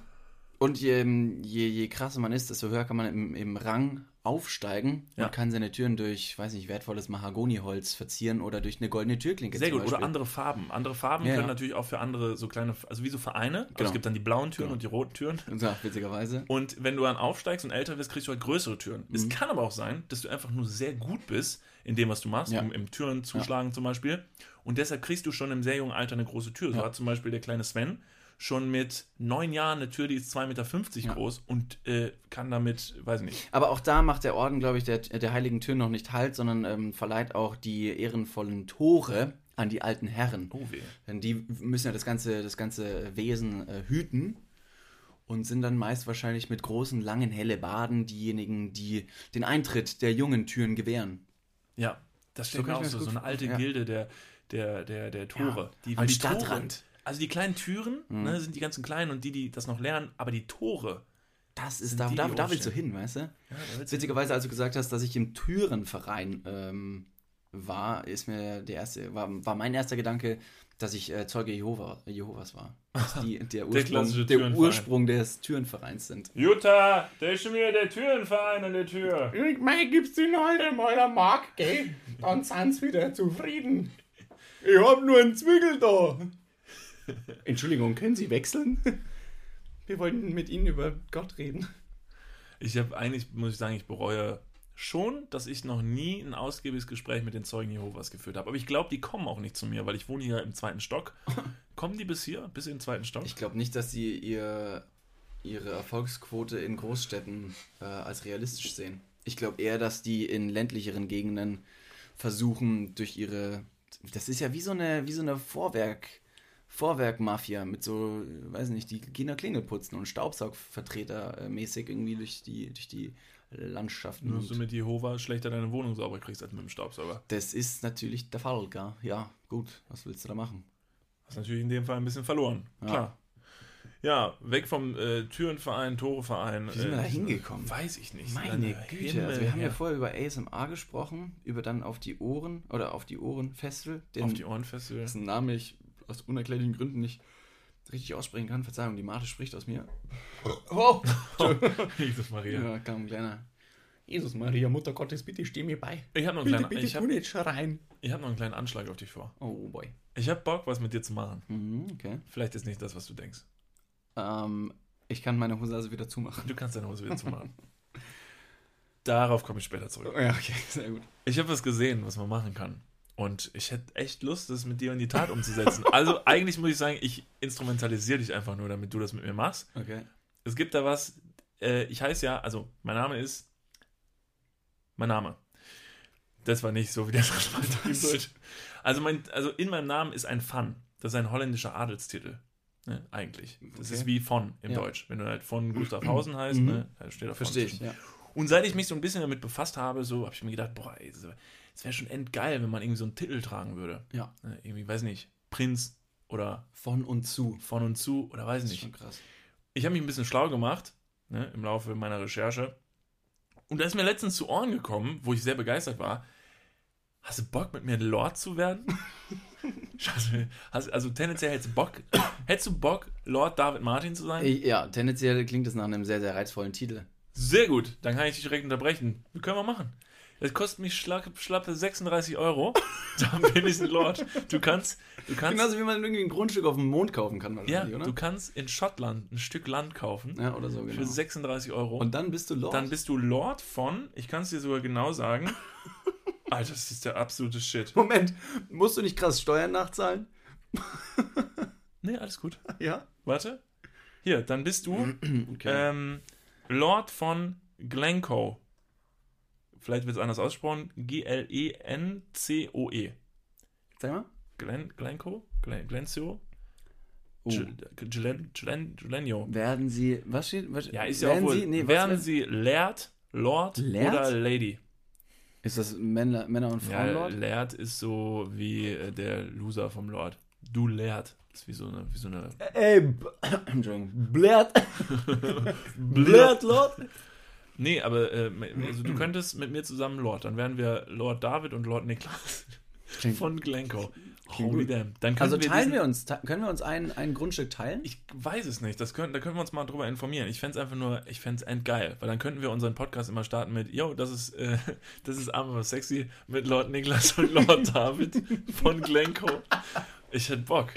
Und je, je, je krasser man ist, desto höher kann man im, im Rang aufsteigen Ja. und kann seine Türen durch, weiß nicht, wertvolles Mahagoniholz verzieren oder durch eine goldene Türklinke Sehr gut. Oder Beispiel. andere Farben. Andere Farben Ja, können ja. natürlich auch für andere so kleine, also wie so Vereine. Also Genau. es gibt dann die blauen Türen Genau. und die roten Türen. Ja, witzigerweise. Und wenn du dann aufsteigst und älter wirst, kriegst du halt größere Türen. Es Mhm. kann aber auch sein, dass du einfach nur sehr gut bist in dem, was du machst, im, im Türen zuschlagen zum Beispiel. Und deshalb kriegst du schon im sehr jungen Alter eine große Tür. So hat zum Beispiel der kleine Sven schon mit neun Jahren eine Tür, die ist 2,50 Meter Ja. groß und äh, kann damit, weiß ich nicht. Aber auch da macht der Orden, glaube ich, der, der Heiligen Tür noch nicht Halt, sondern ähm, verleiht auch die ehrenvollen Tore an die alten Herren. Oh weh. Denn die müssen ja das ganze, das ganze Wesen äh, hüten und sind dann meist wahrscheinlich mit großen, langen Hellebarden diejenigen, die den Eintritt der jungen Türen gewähren. Ja, das stelle So ich mir kann auch so, so eine alte ja. Gilde der, der, der, der Tore. Ja, die, am die Stadtrand. Tore, also die kleinen Türen ne, sind die ganzen kleinen und die, die das noch lernen, aber die Tore. Das ist, Sind da, die, da, die da willst du hin, weißt du? Ja, Witzigerweise, als du gesagt hast, dass ich im Türenverein ähm, war, ist mir der erste, war, war mein erster Gedanke, dass ich äh, Zeuge Jehova, Jehovas war. Dass die der Ursprung, der Türenverein. Ursprung des Türenvereins sind. Jutta, da ist schon wieder der Türenverein an der Tür. Ich mein, gib's den halt mal der Mark, gell? Dann sind's wieder zufrieden. Ich hab nur einen Zwickel da. Entschuldigung, können Sie wechseln? Wir wollten mit Ihnen über Gott reden. Ich habe eigentlich, muss ich sagen, ich bereue schon, dass ich noch nie ein ausgiebiges Gespräch mit den Zeugen Jehovas geführt habe. Aber ich glaube, die kommen auch nicht zu mir, weil ich wohne hier im zweiten Stock. kommen die bis hier, bis in den zweiten Stock? Ich glaube nicht, dass sie ihr, ihre Erfolgsquote in Großstädten äh, als realistisch sehen. Ich glaube eher, dass die in ländlicheren Gegenden versuchen, durch ihre. Das ist ja wie so eine, wie so eine Vorwerk. Vorwerk-Mafia mit so, äh, weiß nicht, die gehen da Klingel putzen und Staubsaugvertreter mäßig irgendwie durch die, durch die Landschaften. Nur du Und mit Jehova schlechter deine Wohnung sauber kriegst als mit dem Staubsauger. das ist natürlich der Fall, gell? Ja, gut, was willst du da machen? Hast natürlich in dem Fall ein bisschen verloren. Ja. Klar. Ja, weg vom äh, Türenverein, Toreverein. Wie sind wir äh, da hingekommen? Weiß ich nicht. Meine Dann, Güte, also wir haben ja vorher über ASMR gesprochen, über dann auf die Ohren oder auf die Ohren Festival, den auf die Ohrenfestival. dessen Namen ich aus unerklärlichen Gründen nicht richtig aussprechen kann. Verzeihung, die Mate spricht aus mir. Oh, Jesus Maria. Ja, kam ein kleiner. Jesus Maria, Mutter Gottes, bitte steh mir bei. Ich habe noch, einen Bitte, kleinen- bitte, ich hab, ich hab noch einen kleinen Anschlag auf dich vor. Oh boy. Ich habe Bock, was mit dir zu machen. Mhm, okay. Vielleicht ist nicht das, was du denkst. Ähm, ich kann meine Hose also wieder zumachen. Du kannst deine Hose wieder zumachen. Darauf komme ich später zurück. Ja, okay, sehr gut. Ich habe was gesehen, was man machen kann. Und ich hätte echt Lust, das mit dir in die Tat umzusetzen. Also eigentlich muss ich sagen, ich instrumentalisiere dich einfach nur, damit du das mit mir machst. Okay. Es gibt da was, äh, ich heiße ja, also mein Name ist, mein Name. Das war nicht so, wie der Schreiber sollte. Also, mein, also in meinem Namen ist ein Van. Das ist ein holländischer Adelstitel. Ne, eigentlich. Das Okay. ist wie von im Ja. Deutsch. Wenn du halt von Gustavhausen heißt, Mhm. ne, steht da Verstehe ich, ja. Und seit ich mich so ein bisschen damit befasst habe, so habe ich mir gedacht, boah, ey, es wäre schon endgeil, wenn man irgendwie so einen Titel tragen würde. Ja. Ne, irgendwie, weiß nicht, Prinz oder Von und zu. von und zu oder weiß Das ist nicht. schon krass. Ich habe mich ein bisschen schlau gemacht ne, im Laufe meiner Recherche. Und da ist mir letztens zu Ohren gekommen, wo ich sehr begeistert war. Hast du Bock, mit mir Lord zu werden? Scheiße, hast, also tendenziell hättest du Bock, hättest du Bock, Lord David Martin zu sein? Ja, tendenziell klingt das nach einem sehr, sehr reizvollen Titel. Sehr gut, dann kann ich dich direkt unterbrechen. Wir können wir machen. Das kostet mich schlappe, schlappe 36 Euro. Dann bin ich ein Lord. Du kannst, du kannst, Genauso wie man irgendwie ein Grundstück auf dem Mond kaufen kann, ja, wahrscheinlich, oder? du kannst in Schottland ein Stück Land kaufen ja, oder so, für genau. 36 Euro. Und dann bist du Lord. Dann bist du Lord von, ich kann es dir sogar genau sagen. Alter, das ist der absolute Shit. Moment, musst du nicht krass Steuern nachzahlen? Nee, alles gut. Ja. Warte. Hier, dann bist du Okay. ähm, Lord von Glencoe. Vielleicht wird es anders ausgesprochen. E G-L-E-N-C-O-E. Sag mal. Glen, Glencoe? Glen, Glencio? Oh. Glen, Glen, Glenio. Werden Sie, was steht? Was, Ja, ist ja auch wohl. Sie, nee, was werden werden- Sie Laird, Lord Laird? oder Lady? Ist das Männer, Männer und Ja, Frauenlord? Laird ist so wie äh, der Loser vom Lord. Du Laird. Das ist wie so eine. Wie so eine Ey, b- Entschuldigung. Blärt. Blärt, Lord? Nee, aber äh, also du könntest mit mir zusammen Lord. Dann wären wir Lord David und Lord Niklas Klingt- von Glencoe. Holy gut. damn. Dann Also könnten teilen wir uns, te- können wir uns ein, ein Grundstück teilen? Ich weiß es nicht. Das können, da können wir uns mal drüber informieren. Ich fände es einfach nur, ich fände es endgeil. Weil dann könnten wir unseren Podcast immer starten mit, yo, das ist, äh, das ist arm aber sexy mit Lord Niklas und Lord David von Glencoe. Ich hätte Bock.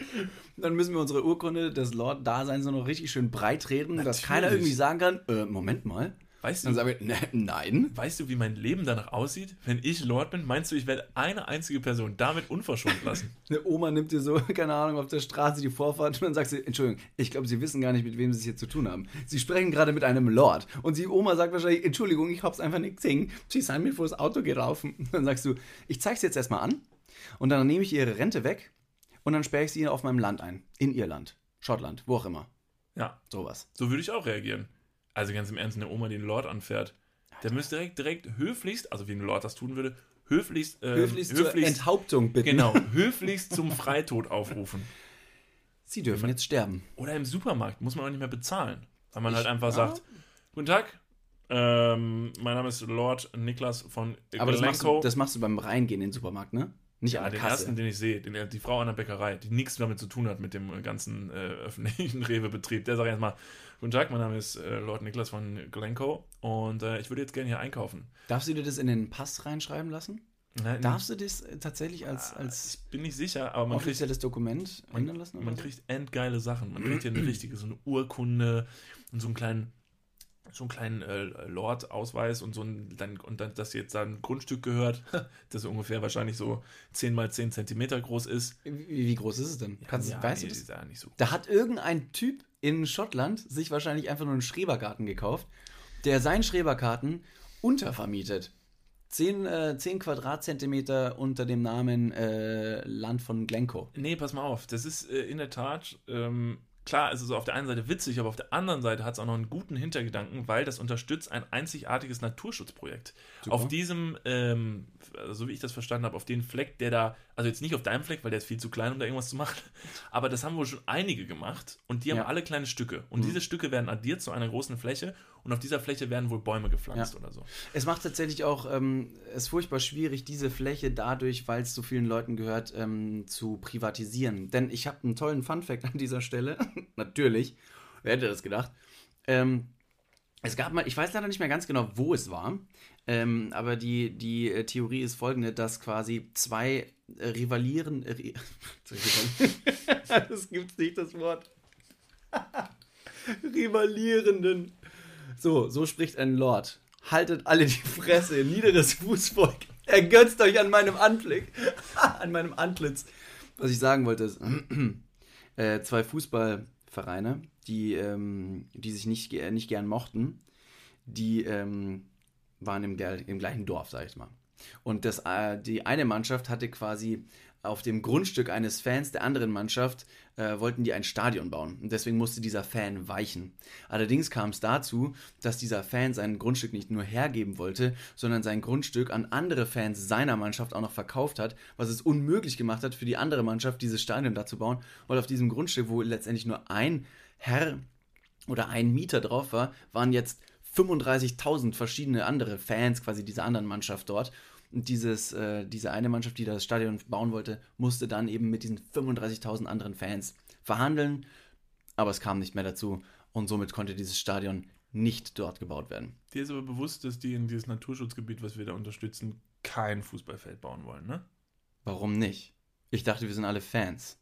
Dann müssen wir unsere Urkunde des Lord-Daseins noch richtig schön breit reden, dass keiner irgendwie sagen kann, äh, Moment mal. Weißt Dann du, sagen wir, ne, nein. weißt du, wie mein Leben danach aussieht, wenn ich Lord bin? Meinst du, ich werde eine einzige Person damit unverschont lassen? Eine Oma nimmt dir so, keine Ahnung, auf der Straße die Vorfahrt und dann sagt sie, Entschuldigung, ich glaube, Sie wissen gar nicht, mit wem Sie es hier zu tun haben. Sie sprechen gerade mit einem Lord. Und die Oma sagt wahrscheinlich, Entschuldigung, ich hab's einfach nicht gesehen. Sie sind mir vors Auto gelaufen. Und dann sagst du, ich zeig's jetzt erstmal an. Und dann nehme ich ihre Rente weg und dann sperre ich sie auf meinem Land ein. In ihr Land. Schottland, wo auch immer. Ja, Sowas. so würde ich auch reagieren. Also ganz im Ernst, eine Oma, die einen Lord anfährt, der müsste direkt, direkt höflichst, also wie ein Lord das tun würde, höflichst, ähm, Höflichst, zur Enthauptung bitten. genau, höflichst zum Freitod aufrufen. Sie dürfen jetzt sterben. Oder im Supermarkt muss man auch nicht mehr bezahlen. Weil man Ich- halt einfach ja. sagt, guten Tag, ähm, mein Name ist Lord Niklas von Aber das machst, du, das machst du beim Reingehen in den Supermarkt, ne? Nicht ja, an den der Kasse. ersten, den ich sehe, den, die Frau an der Bäckerei, die nichts damit zu tun hat mit dem ganzen äh, öffentlichen Rewe-Betrieb. Der sagt erstmal, guten Tag, mein Name ist äh, Lord Niklas von Glencoe und äh, ich würde jetzt gerne hier einkaufen. Darfst du dir das in den Pass reinschreiben lassen? Nein, Darfst du das äh, tatsächlich als, als ich bin nicht sicher, aber man kriegt, offizielles Dokument ändern lassen? man so? kriegt endgeile Sachen. Man kriegt hier eine richtige, so eine Urkunde und so einen kleinen so einen kleinen äh, Lord-Ausweis und so ein, dann, und dann, dass jetzt da ein Grundstück gehört, das ungefähr wahrscheinlich so 10 mal 10 Zentimeter groß ist. Wie, wie groß ist es denn? Kannst, ja, weißt nee, du das? ist ja nicht so. Da hat irgendein Typ in Schottland sich wahrscheinlich einfach nur einen Schrebergarten gekauft, der seinen Schrebergarten untervermietet. 10, äh, 10 Quadratzentimeter unter dem Namen äh, Land von Glencoe. Nee, pass mal auf. Das ist äh, in der Tat, ähm, klar, es ist auf der einen Seite witzig, aber auf der anderen Seite hat es auch noch einen guten Hintergedanken, weil das unterstützt ein einzigartiges Naturschutzprojekt. Super. Auf diesem, ähm, so wie ich das verstanden habe, auf den Fleck, der da, also jetzt nicht auf deinem Fleck, weil der ist viel zu klein, um da irgendwas zu machen, aber das haben wohl schon einige gemacht und die haben Ja. alle kleine Stücke. Und diese Stücke werden addiert zu einer großen Fläche und auf dieser Fläche werden wohl Bäume gepflanzt Ja. oder so. Es macht tatsächlich auch, ähm, es furchtbar schwierig, diese Fläche dadurch, weil es so vielen Leuten gehört, ähm, zu privatisieren. Denn ich habe einen tollen Funfact an dieser Stelle. Natürlich. Wer hätte das gedacht? Ähm, es gab mal, ich weiß leider nicht mehr ganz genau, wo es war, ähm, aber die, die äh, Theorie ist folgende, dass quasi zwei äh, rivalieren. Äh, das gibt's nicht, das Wort. Rivalierenden. So, so spricht ein Lord. Haltet alle die Fresse, niederes Fußvolk. Ergötzt euch an meinem Anblick. an meinem Antlitz. Was ich sagen wollte ist, äh, zwei Fußballvereine, die, ähm, die sich nicht, ge- nicht gern mochten, die ähm, waren im, im gleichen Dorf, sag ich mal. Und das, äh, die eine Mannschaft hatte quasi auf dem Grundstück eines Fans der anderen Mannschaft, äh, wollten die ein Stadion bauen. Und deswegen musste dieser Fan weichen. Allerdings kam es dazu, dass dieser Fan sein Grundstück nicht nur hergeben wollte, sondern sein Grundstück an andere Fans seiner Mannschaft auch noch verkauft hat, was es unmöglich gemacht hat für die andere Mannschaft, dieses Stadion da zu bauen, weil auf diesem Grundstück, wo letztendlich nur ein Herr oder ein Mieter drauf war, waren jetzt 35.000 verschiedene andere Fans quasi dieser anderen Mannschaft dort. Und dieses, äh, diese eine Mannschaft, die das Stadion bauen wollte, musste dann eben mit diesen 35.000 anderen Fans verhandeln. Aber es kam nicht mehr dazu. Und somit konnte dieses Stadion nicht dort gebaut werden. Dir ist aber bewusst, dass die in dieses Naturschutzgebiet, was wir da unterstützen, kein Fußballfeld bauen wollen, ne? Warum nicht? Ich dachte, wir sind alle Fans.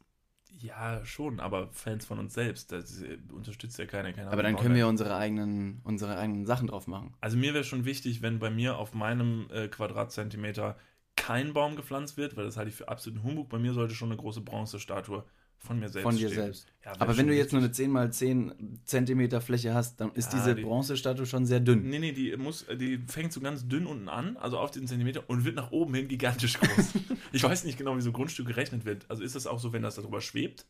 Ja, schon, aber Fans von uns selbst, das äh, unterstützt ja keiner. keiner Aber dann können wir unsere eigenen, unsere eigenen Sachen drauf machen. Also mir wäre schon wichtig, wenn bei mir auf meinem äh, Quadratzentimeter kein Baum gepflanzt wird, weil das halte ich für absoluten Humbug. Bei mir sollte schon eine große Bronzestatue von mir selbst Von dir stehen. selbst. Ja, Aber wenn du jetzt nur eine 10 mal 10 Zentimeter Fläche hast, dann ist Ja, diese die- Bronzestatue schon sehr dünn. Nee, nee, die, muss, die fängt so ganz dünn unten an, also auf diesen Zentimeter, und wird nach oben hin gigantisch groß. ich weiß nicht genau, wie so ein Grundstück gerechnet wird. Also ist das auch so, wenn das darüber schwebt?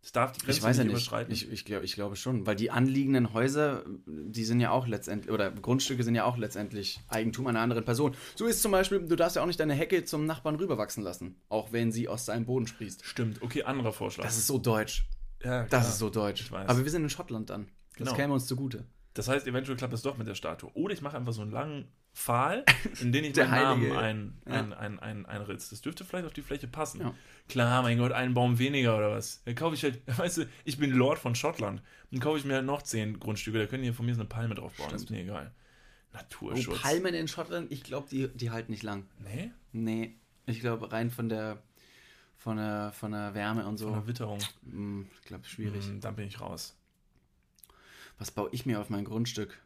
Das darf die Grenze Ich weiß ja nicht nicht. überschreiten. Ich, ich, glaub, ich glaube schon, weil die anliegenden Häuser, die sind ja auch letztendlich, oder Grundstücke sind ja auch letztendlich Eigentum einer anderen Person. So ist zum Beispiel, du darfst ja auch nicht deine Hecke zum Nachbarn rüberwachsen lassen, auch wenn sie aus seinem Boden sprießt. Stimmt, okay, anderer Vorschlag. Das ist so deutsch. ja, Das klar. ist so deutsch. Ich weiß. Aber wir sind in Schottland dann. Das Genau. käme uns zugute. Das heißt, eventuell klappt es doch mit der Statue. Oder ich mache einfach so einen langen Pfahl, in den ich meinen Namen ein, ein, ein, ein, einritze. Das dürfte vielleicht auf die Fläche passen. Ja. Klar, mein Gott, einen Baum weniger oder was. Dann kaufe ich halt, weißt du, ich bin Lord von Schottland. Dann kaufe ich mir halt noch zehn Grundstücke. Da können die von mir so eine Palme drauf bauen. Das ist mir egal. Oh, Naturschutz. Palmen in Schottland, ich glaube, die, die halten nicht lang. Nee, Nee, ich glaube, rein von der, von der, von der Wärme und von so, der Witterung. hm, ich glaube, schwierig. Hm, dann bin ich raus. Was baue ich mir auf mein Grundstück?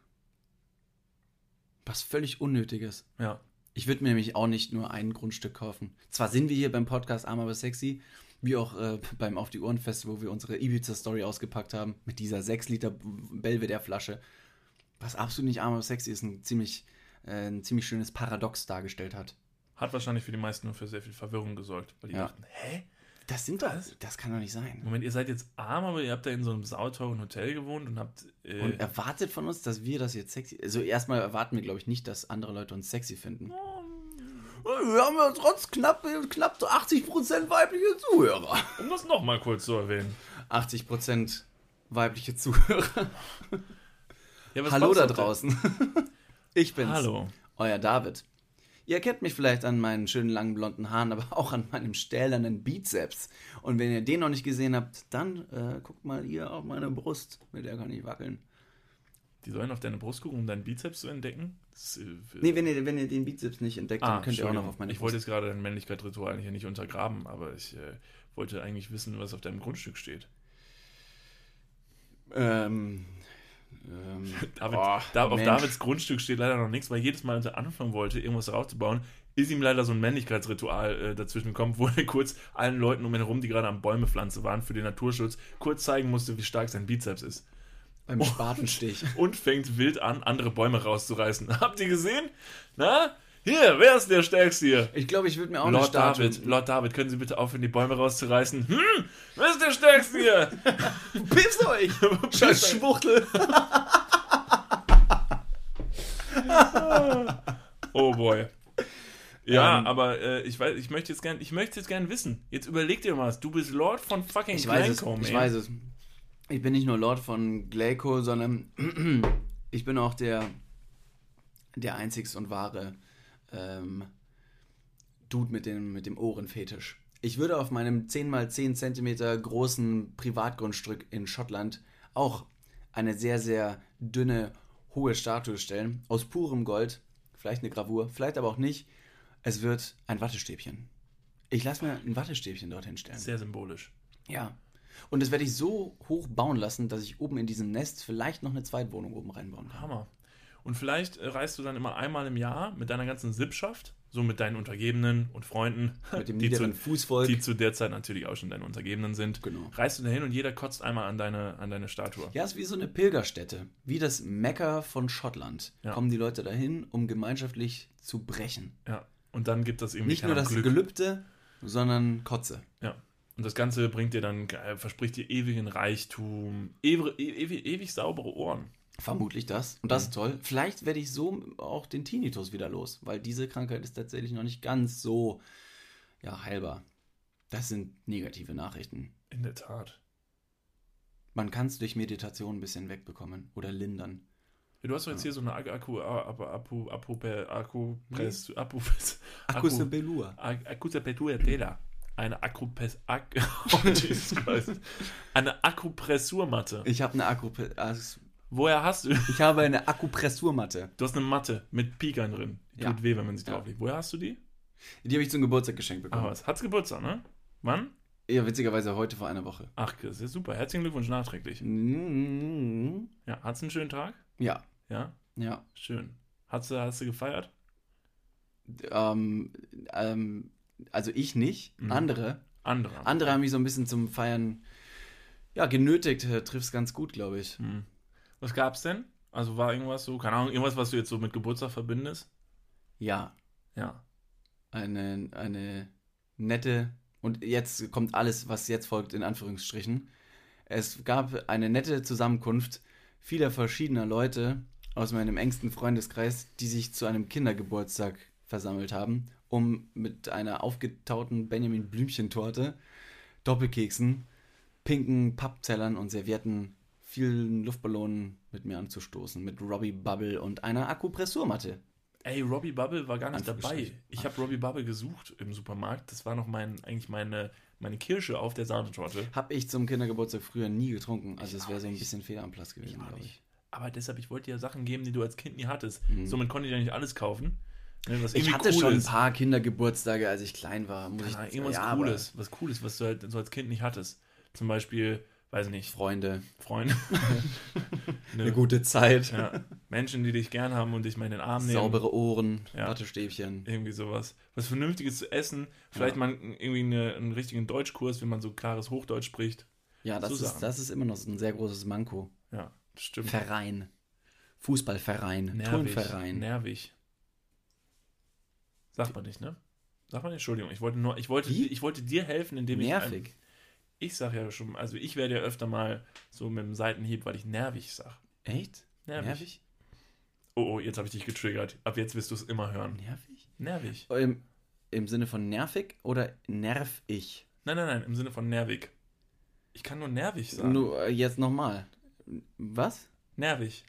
Was völlig Unnötiges. Ja. Ich würde mir nämlich auch nicht nur ein Grundstück kaufen. Zwar sind wir hier beim Podcast Arm aber sexy, wie auch äh, beim Auf die Ohren Fest, wo wir unsere Ibiza-Story ausgepackt haben, mit dieser 6 Liter Belvedere-Flasche. Was absolut nicht arm aber sexy ist, ein ziemlich, äh, ein ziemlich schönes Paradox dargestellt hat. Hat wahrscheinlich für die meisten nur für sehr viel Verwirrung gesorgt, weil die Ja. dachten, hä? Das sind doch, das kann doch nicht sein. Moment, ihr seid jetzt arm, aber ihr habt da in so einem sauteuren Hotel gewohnt und habt. Äh, Und erwartet von uns, dass wir das jetzt sexy. Also erstmal erwarten wir, glaube ich, nicht, dass andere Leute uns sexy finden. Wir haben ja trotz knapp, knapp so 80% weibliche Zuhörer. um das nochmal kurz zu erwähnen. 80% weibliche Zuhörer. Ja, was Hallo da draußen. Ich bin's. Hallo. Euer David. Ihr kennt mich vielleicht an meinen schönen langen blonden Haaren, aber auch an meinem stählernen Bizeps. Und wenn ihr den noch nicht gesehen habt, dann äh, guckt mal hier auf meine Brust. Mit der kann ich wackeln. Die sollen auf deine Brust gucken, um deinen Bizeps zu entdecken? Das, äh, Nee, wenn ihr, wenn ihr den Bizeps nicht entdeckt, ah, dann könnt ihr auch noch auf meine Ich wollte jetzt gerade dein Männlichkeitsritual hier nicht untergraben, aber ich äh, wollte eigentlich wissen, was auf deinem Grundstück steht. Ähm, ähm, David, boah, da, auf. Davids Grundstück steht leider noch nichts, weil jedes Mal, als er anfangen wollte, irgendwas aufzubauen, ist ihm leider so ein Männlichkeitsritual äh, dazwischen gekommen, wo er kurz allen Leuten um ihn herum, die gerade am Bäume pflanzen waren für den Naturschutz, kurz zeigen musste, wie stark sein Bizeps ist. Beim Spatenstich. Und fängt wild an, andere Bäume rauszureißen. Habt ihr gesehen? Na? Hier, wer ist der Stärkste hier? Ich glaube, ich würde mir auch eine Lord Statue... David, Lord David, können Sie bitte aufhören, die Bäume rauszureißen? Hm, wer ist der Stärkste hier? Piss euch! Scheiß Schwuchtel! Oh boy. Ja, Ähm. aber äh, ich weiß, ich möchte jetzt gern, ich möchte jetzt gern wissen. Jetzt überleg dir mal was. Du bist Lord von fucking Ich weiß es, Glencoe, ich weiß es. Ich bin nicht nur Lord von Glayco, sondern ich bin auch der, der einzigst und wahre ähm, Dude mit dem, mit dem Ohrenfetisch. Ich würde auf meinem 10x10 cm großen Privatgrundstück in Schottland auch eine sehr, sehr dünne, hohe Statue stellen. Aus purem Gold. Vielleicht eine Gravur, vielleicht aber auch nicht. Es wird ein Wattestäbchen. Ich lasse mir ein Wattestäbchen dorthin stellen. Sehr symbolisch. Ja. Und das werde ich so hoch bauen lassen, dass ich oben in diesem Nest vielleicht noch eine Zweitwohnung oben reinbauen kann. Hammer. Und vielleicht äh, reist du dann immer einmal im Jahr mit deiner ganzen Sippschaft, so mit deinen Untergebenen und Freunden, Mit dem die, zu, Fußvolk. die zu der Zeit natürlich auch schon deine Untergebenen sind. Genau. Reist du dahin und jeder kotzt einmal an deine, an deine Statue. Ja, es ist wie so eine Pilgerstätte. Wie das Mekka von Schottland. Ja. Kommen die Leute dahin, um gemeinschaftlich zu brechen. Ja. Und dann gibt das irgendwie Nicht nur das Glück. Gelübde, sondern Kotze. Ja. Und das Ganze bringt dir dann, äh, verspricht dir ewigen Reichtum, ewig, ewig, ewig saubere Ohren. Vermutlich das. Und das ist toll. Vielleicht werde ich so auch den Tinnitus wieder los, weil diese Krankheit ist tatsächlich noch nicht ganz so ja, heilbar. Das sind negative Nachrichten. In der Tat. Man kann es durch Meditation ein bisschen wegbekommen oder lindern. Ja, du hast doch jetzt hier so eine Akku, Akku, Akku, Akku, Akku, Press, Akku, Akkus Akku, Belua. Akupressur Tela. Eine Akkupress, Ak oh. Eine Akupressurmatte. Ich habe eine Akku Woher hast du? ich habe eine Akkupressurmatte. Du hast eine Matte mit Pikern drin. Die Ja. Tut weh, wenn man sich Ja. drauflegt. Woher hast du die? Die habe ich zum Geburtstag geschenkt bekommen. was. Hat's Geburtstag, ne? Wann? Ja, witzigerweise heute vor einer Woche. Ach, das ist super. Herzlichen Glückwunsch nachträglich. Mhm. Ja, hat's einen schönen Tag? Ja, Ja, ja. schön. Hast du, hast du gefeiert? Ähm, ähm, also ich nicht, Mhm. andere. Andere. Andere haben mich so ein bisschen zum Feiern ja, genötigt. Äh, Trifft's ganz gut, glaube ich. Hm. Was gab's denn? Also war irgendwas so, keine Ahnung, irgendwas, was du jetzt so mit Geburtstag verbindest? Ja, Ja. eine, eine nette, und jetzt kommt alles, was jetzt folgt, in Anführungsstrichen. Es gab eine nette Zusammenkunft vieler verschiedener Leute aus meinem engsten Freundeskreis, die sich zu einem Kindergeburtstag versammelt haben, um mit einer aufgetauten Benjamin Blümchen-Torte, Doppelkeksen, pinken Papptellern und Servietten, vielen Luftballonen mit mir anzustoßen, mit Robbie Bubble und einer Akupressurmatte. Ey, Robbie Bubble war gar nicht dabei. Ich habe Robbie Bubble gesucht im Supermarkt. Das war noch mein, eigentlich meine, meine Kirsche auf der Sahnetorte. Hab ich zum Kindergeburtstag früher nie getrunken. Also Ich es wäre so ein bisschen fehl am Platz gewesen, glaube ich. Aber deshalb, ich wollte dir Sachen geben, die du als Kind nie hattest. Mhm. Somit konnte ich ja nicht alles kaufen. Ne, Ich hatte cool schon ein ist. paar Kindergeburtstage, als ich klein war. Muss ich, Ja, irgendwas ja, Cooles, was Cooles, was du halt so als Kind nicht hattest. Zum Beispiel, weiß nicht, Freunde. Freunde. Eine gute Zeit. ja, Menschen, die dich gern haben und dich mal in den Arm nehmen. Saubere Ohren, Ja. Wattestäbchen. Irgendwie sowas. Was Vernünftiges zu essen. Vielleicht Ja. mal irgendwie eine, einen richtigen Deutschkurs, wenn man so klares Hochdeutsch spricht. Ja, das, So ist, das ist immer noch so ein sehr großes Manko. Ja, stimmt. Verein. Fußballverein. Nervig. Turnverein. Nervig. Sagt man nicht, ne? Sag mal Entschuldigung, ich wollte nur, ich wollte, Wie? ich wollte dir helfen, indem ich. Nervig. Ich sag ja schon, also ich werde ja öfter mal so mit dem Seitenhieb, weil ich nervig sag. Echt? Nervig. Nervig? Oh, oh, jetzt habe ich dich getriggert. Ab jetzt wirst du es immer hören. Nervig? Nervig. Im, Im Sinne von nervig oder nerv ich? Nein, nein, nein, im Sinne von nervig. Ich kann nur nervig sagen. Nur äh, jetzt nochmal. Was? Nervig.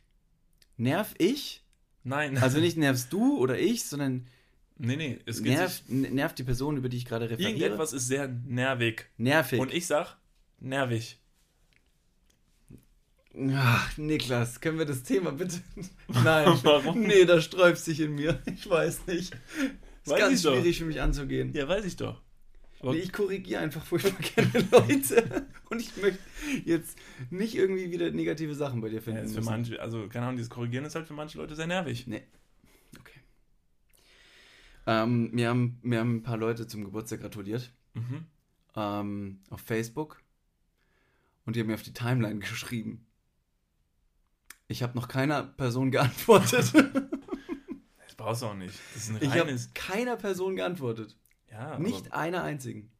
Nerv ich? Nein. Also nicht nervst du oder ich, sondern nee, nee, es geht nerv, sich. n- nervt die Person, über die ich gerade referiere. Irgendetwas ist sehr nervig. Nervig. Und ich sag nervig. Ach, Niklas, können wir das Thema bitte? Nein. Warum? Nee, da sträubt sich in mir. Ich weiß nicht. Ist Weiß ganz ich doch. schwierig für mich anzugehen. Ja, weiß ich doch. Aber Nee, ich korrigiere einfach furchtbar gerne Leute. Und ich möchte jetzt nicht irgendwie wieder negative Sachen bei dir ja, finden. ist für manche, also keine Ahnung, dieses Korrigieren ist halt für manche Leute sehr nervig. Nee. Ähm, mir, haben, mir haben ein paar Leute zum Geburtstag gratuliert. Mhm. Ähm, auf Facebook. Und die haben mir auf die Timeline geschrieben. Ich habe noch keiner Person geantwortet. Das brauchst du auch nicht. Das ist ein ich habe reines. keiner Person geantwortet. Ja, Nicht einer einzigen.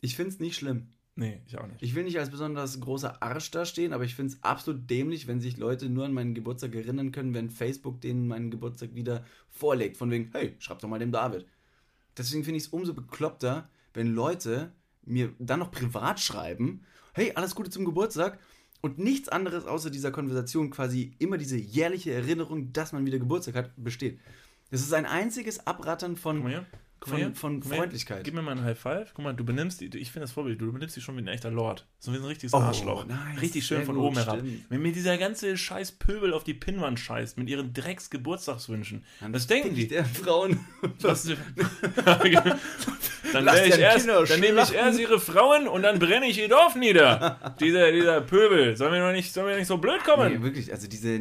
Ich finde es nicht schlimm. Nee, ich auch nicht. Ich will nicht als besonders großer Arsch dastehen, aber ich finde es absolut dämlich, wenn sich Leute nur an meinen Geburtstag erinnern können, wenn Facebook denen meinen Geburtstag wieder vorlegt. Von wegen, hey, schreib doch mal dem David. Deswegen finde ich es umso bekloppter, wenn Leute mir dann noch privat schreiben, hey, alles Gute zum Geburtstag und nichts anderes außer dieser Konversation quasi immer diese jährliche Erinnerung, dass man wieder Geburtstag hat, besteht. Das ist ein einziges Abrattern von, mal hier. Von, hier. von. Freundlichkeit. Gib mir mal einen High Five. Guck mal, du benimmst die, ich finde das Vorbild, du benimmst dich schon wie ein echter Lord. So wie ein richtiges Oh, Arschloch. nice. Richtig schön von gut, oben herab. stimmt. Wenn mir dieser ganze scheiß Pöbel auf die Pinnwand scheißt, mit ihren Drecks-Geburtstagswünschen, Dann was denken die? Der Frauen. Was, dann ich erst, dann nehme ich erst ihre Frauen und dann brenne ich ihr Dorf nieder. dieser, dieser Pöbel. Sollen wir doch nicht, sollen wir nicht so blöd kommen? Nee, wirklich, also diese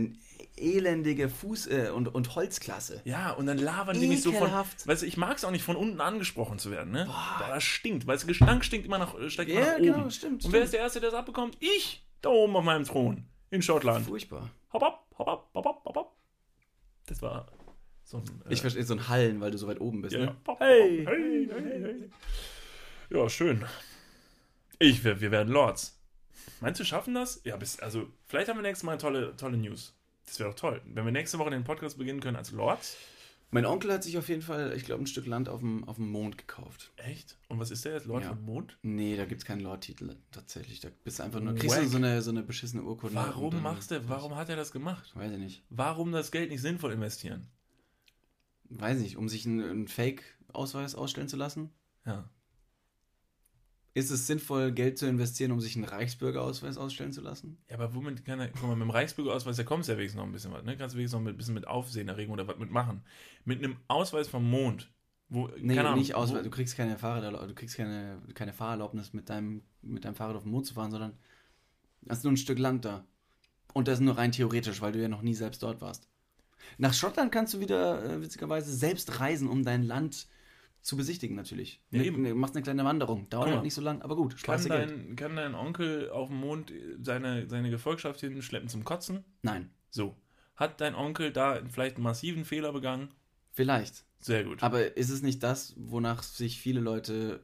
elendige Fuß- äh, und, und Holzklasse. Ja, und dann labern die mich so von. Weißt du, ich mag es auch nicht, von unten angesprochen zu werden, ne? Boah, das stinkt. Weißt du, Gestank stinkt immer nach, steigt immer Ja, nach oben. genau, stimmt, Und wer stimmt. ist der Erste, der das abbekommt? Ich! Da oben auf meinem Thron. In Schottland. Furchtbar. Hopp, hopp, hopp, hopp, hopp, hopp, hopp. Das war so ein. äh, Ich verstehe so ein Hallen, weil du so weit oben bist, ja, ne? Hey. hey, hey, hey. Ja, schön. Ich, wir, wir werden Lords. Meinst du, schaffen das? Ja, bis, also, vielleicht haben wir nächstes Mal tolle, tolle News. Das wäre doch toll. Wenn wir nächste Woche den Podcast beginnen können als Lords. Mein Onkel hat sich auf jeden Fall, ich glaube, ein Stück Land auf dem, auf dem Mond gekauft. Echt? Und was ist der jetzt? Lord Ja. vom Mond? Nee, da gibt es keinen Lord-Titel tatsächlich. Da bist du einfach nur, kriegst du so eine, so eine beschissene Urkunde. und Warum machst du, warum hat er das gemacht? Weiß ich nicht. Warum das Geld nicht sinnvoll investieren? Weiß nicht, um sich einen, einen Fake-Ausweis ausstellen zu lassen? Ja. Ist es sinnvoll, Geld zu investieren, um sich einen Reichsbürgerausweis ausstellen zu lassen? Ja, aber womit kann er, guck mal, mit dem Reichsbürgerausweis, da kommst du ja wenigstens noch ein bisschen was, ne? Kannst du wenigstens noch mit, ein bisschen mit Aufsehen erregen oder was mitmachen. Mit einem Ausweis vom Mond, wo, Nee, Ahnung, nicht Ausweis. Du kriegst keine Fahrrad, du kriegst keine, keine Fahrerlaubnis mit deinem, mit deinem Fahrrad auf den Mond zu fahren, sondern hast nur ein Stück Land da. Und das nur rein theoretisch, weil du ja noch nie selbst dort warst. Nach Schottland kannst du wieder äh, witzigerweise selbst reisen, um dein Land zu besichtigen natürlich. Ja, ne, eben. ne, machst eine kleine Wanderung. Dauert Guck mal. halt nicht so lang, aber gut, Kann dir Geld. dein, kann dein Onkel auf dem Mond seine, seine Gefolgschaft hinschleppen zum Kotzen? Nein, So. Hat dein Onkel da vielleicht einen massiven Fehler begangen? vielleicht. Sehr gut. Aber ist es nicht das, wonach sich viele Leute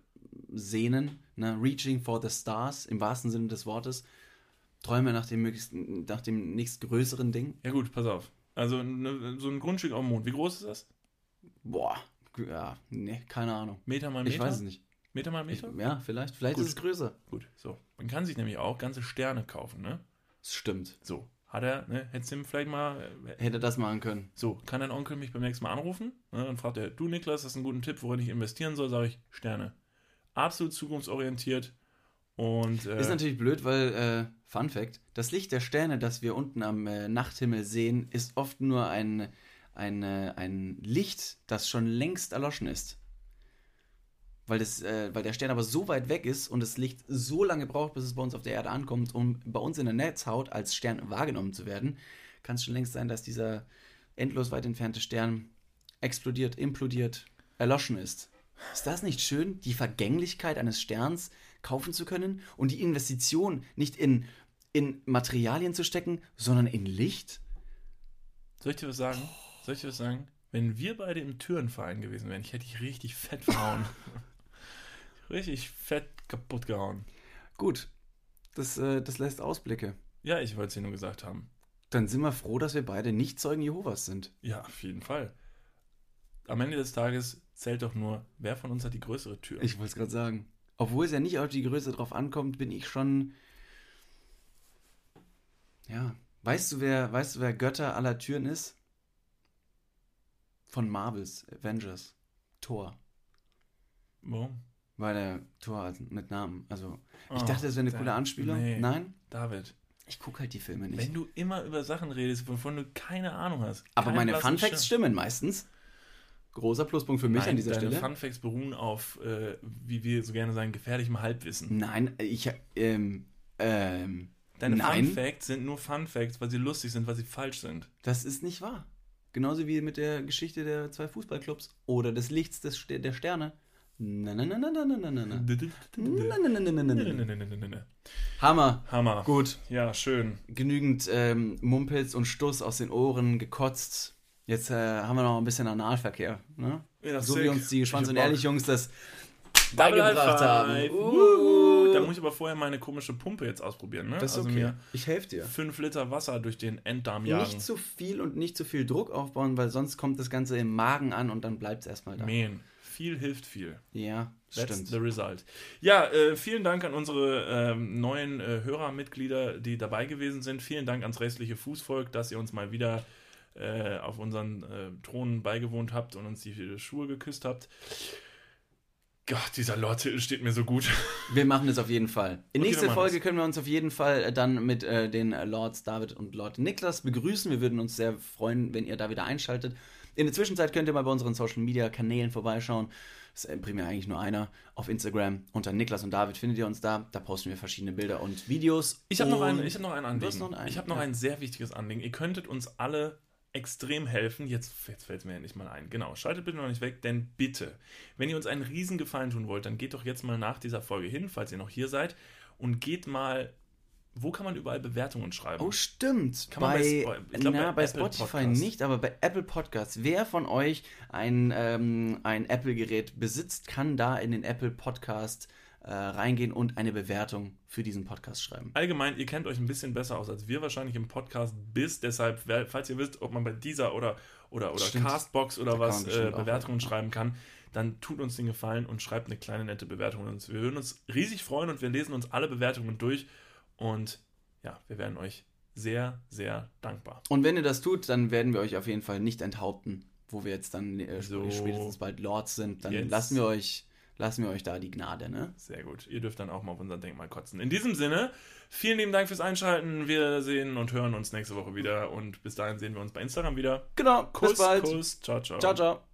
sehnen? Ne? Reaching for the stars, im wahrsten Sinne des Wortes. Träume nach dem, möglichst, nach dem nächstgrößeren Ding. ja gut, pass auf. Also ne, so ein Grundstück auf dem Mond, wie groß ist das? Boah, ja, nee, keine Ahnung. Meter mal Meter? Ich weiß es nicht. Meter mal Ich, Meter? ja, vielleicht. Vielleicht Gut. ist es größer. Gut, so. Man kann sich nämlich auch ganze Sterne kaufen, ne? Das stimmt. So. Hat er, ne? Hättest du ihm vielleicht mal. äh, Hätte das machen können. So, kann dein Onkel mich beim nächsten Mal anrufen? Ne? Dann fragt er, du Niklas, hast einen guten Tipp, worin ich investieren soll? Sage ich, Sterne. Absolut zukunftsorientiert. Und äh, Ist natürlich blöd, weil, äh, Fun Fact, das Licht der Sterne, das wir unten am äh, Nachthimmel sehen, ist oft nur ein, ein, äh, ein Licht, das schon längst erloschen ist. Weil, das, äh, weil der Stern aber so weit weg ist und das Licht so lange braucht, bis es bei uns auf der Erde ankommt, um bei uns in der Netzhaut als Stern wahrgenommen zu werden, kann es schon längst sein, dass dieser endlos weit entfernte Stern explodiert, implodiert, erloschen ist. Ist das nicht schön, die Vergänglichkeit eines Sterns kaufen zu können und die Investition nicht in, in Materialien zu stecken, sondern in Licht? soll ich dir was sagen? Soll ich dir was sagen? wenn wir beide im Türenverein gewesen wären, ich hätte dich richtig fett verhauen. richtig fett kaputt gehauen. Gut, das, äh, das lässt Ausblicke. Ja, ich wollte es dir nur gesagt haben. Dann sind wir froh, dass wir beide nicht Zeugen Jehovas sind. Ja, auf jeden Fall. Am Ende des Tages zählt doch nur, wer von uns hat die größere Tür. Ich wollte es gerade sagen. Obwohl es ja nicht auf die Größe drauf ankommt, bin ich schon. Ja. Weißt du, wer, weißt du, wer Götter aller Türen ist? Von Marvels, Avengers. Thor. Wo? Weil der Thor mit Namen. Also, ich Oh, dachte, das wäre eine da- coole Anspielung. nee. Nein? David, Ich gucke halt die Filme nicht. wenn du immer über Sachen redest, wovon du keine Ahnung hast. Aber meine Fun Facts stimmen meistens. Großer Pluspunkt für mich Nein, an dieser deine Stelle. Fun Facts beruhen auf, äh, wie wir so gerne sagen, gefährlichem Halbwissen. Nein, ich, ähm, ähm, Deine nein, Fun Facts sind nur Fun Facts, weil sie lustig sind, weil sie falsch sind. das ist nicht wahr. Genauso wie mit der Geschichte der zwei Fußballclubs oder des Lichts des, der Sterne. Na, na, na, na, na, na, na, na. Hammer. Hammer. Gut. Ja, schön. Genügend ähm, Mumpels und Stuss aus den Ohren gekotzt. Jetzt äh, haben wir noch ein bisschen Analverkehr. Ne? Ja, so sick. wie uns die Schwanz- und Ehrlich-Jungs das beigebracht haben. Uhuh. Uh. Da muss ich aber vorher meine komische Pumpe jetzt ausprobieren, ne? Das ist also okay. mir ich helfe dir. fünf Liter Wasser durch den Enddarm jagen. Nicht zu viel und nicht zu viel Druck aufbauen, weil sonst kommt das Ganze im Magen an und dann bleibt es erstmal da. Man, viel hilft viel. Ja, That's stimmt. the result. Ja, äh, vielen Dank an unsere ähm, neuen äh, Hörermitglieder, die dabei gewesen sind. Vielen Dank ans restliche Fußvolk, dass ihr uns mal wieder äh, auf unseren äh, Thronen beigewohnt habt und uns die Schuhe geküsst habt. Gott, dieser Lord steht mir so gut. Wir machen es auf jeden Fall. In Okay, nächster Folge das. können wir uns auf jeden Fall äh, dann mit äh, den äh, Lords David und Lord Niklas begrüßen. Wir würden uns sehr freuen, wenn ihr da wieder einschaltet. In der Zwischenzeit könnt ihr mal bei unseren Social Media Kanälen vorbeischauen. Das ist primär eigentlich nur einer. Auf Instagram unter Niklas und David findet ihr uns da. Da posten wir verschiedene Bilder und Videos. Ich habe noch, ein, ich hab noch ein Anliegen. noch ein- ich habe noch ja. ein sehr wichtiges Anliegen. Ihr könntet uns alle extrem helfen. Jetzt, jetzt fällt es mir endlich mal ein. Genau, schaltet bitte noch nicht weg, denn bitte, wenn ihr uns einen riesen Gefallen tun wollt, dann geht doch jetzt mal nach dieser Folge hin, falls ihr noch hier seid, und geht mal, wo kann man überall Bewertungen schreiben? Oh, stimmt. Kann man bei, bei Spo- ich glaub, na, bei bei Spotify Podcast. nicht, aber bei Apple Podcasts. Wer von euch ein, ähm, ein Apple-Gerät besitzt, kann da in den Apple Podcast äh, reingehen und eine Bewertung für diesen Podcast schreiben. Allgemein, ihr kennt euch ein bisschen besser aus als wir wahrscheinlich im Podcast bis. Deshalb, falls ihr wisst, ob man bei dieser oder, oder, oder Stimmt. Castbox oder Da was äh, auch Bewertungen was. schreiben kann, dann tut uns den Gefallen und schreibt eine kleine nette Bewertung. Und wir würden uns riesig freuen und wir lesen uns alle Bewertungen durch. Und ja, wir werden euch sehr, sehr dankbar. Und wenn ihr das tut, dann werden wir euch auf jeden Fall nicht enthaupten, wo wir jetzt dann äh, So. spätestens bald Lords sind. Dann lassen wir euch lassen wir euch da die Gnade, ne? Sehr gut. Ihr dürft dann auch mal auf unser Denkmal kotzen. In diesem Sinne, vielen lieben Dank fürs Einschalten. Wir sehen und hören uns nächste Woche wieder. Und bis dahin sehen wir uns bei Instagram wieder. Genau, Kuss, bis bald. Kuss. Ciao, ciao. Ciao, ciao.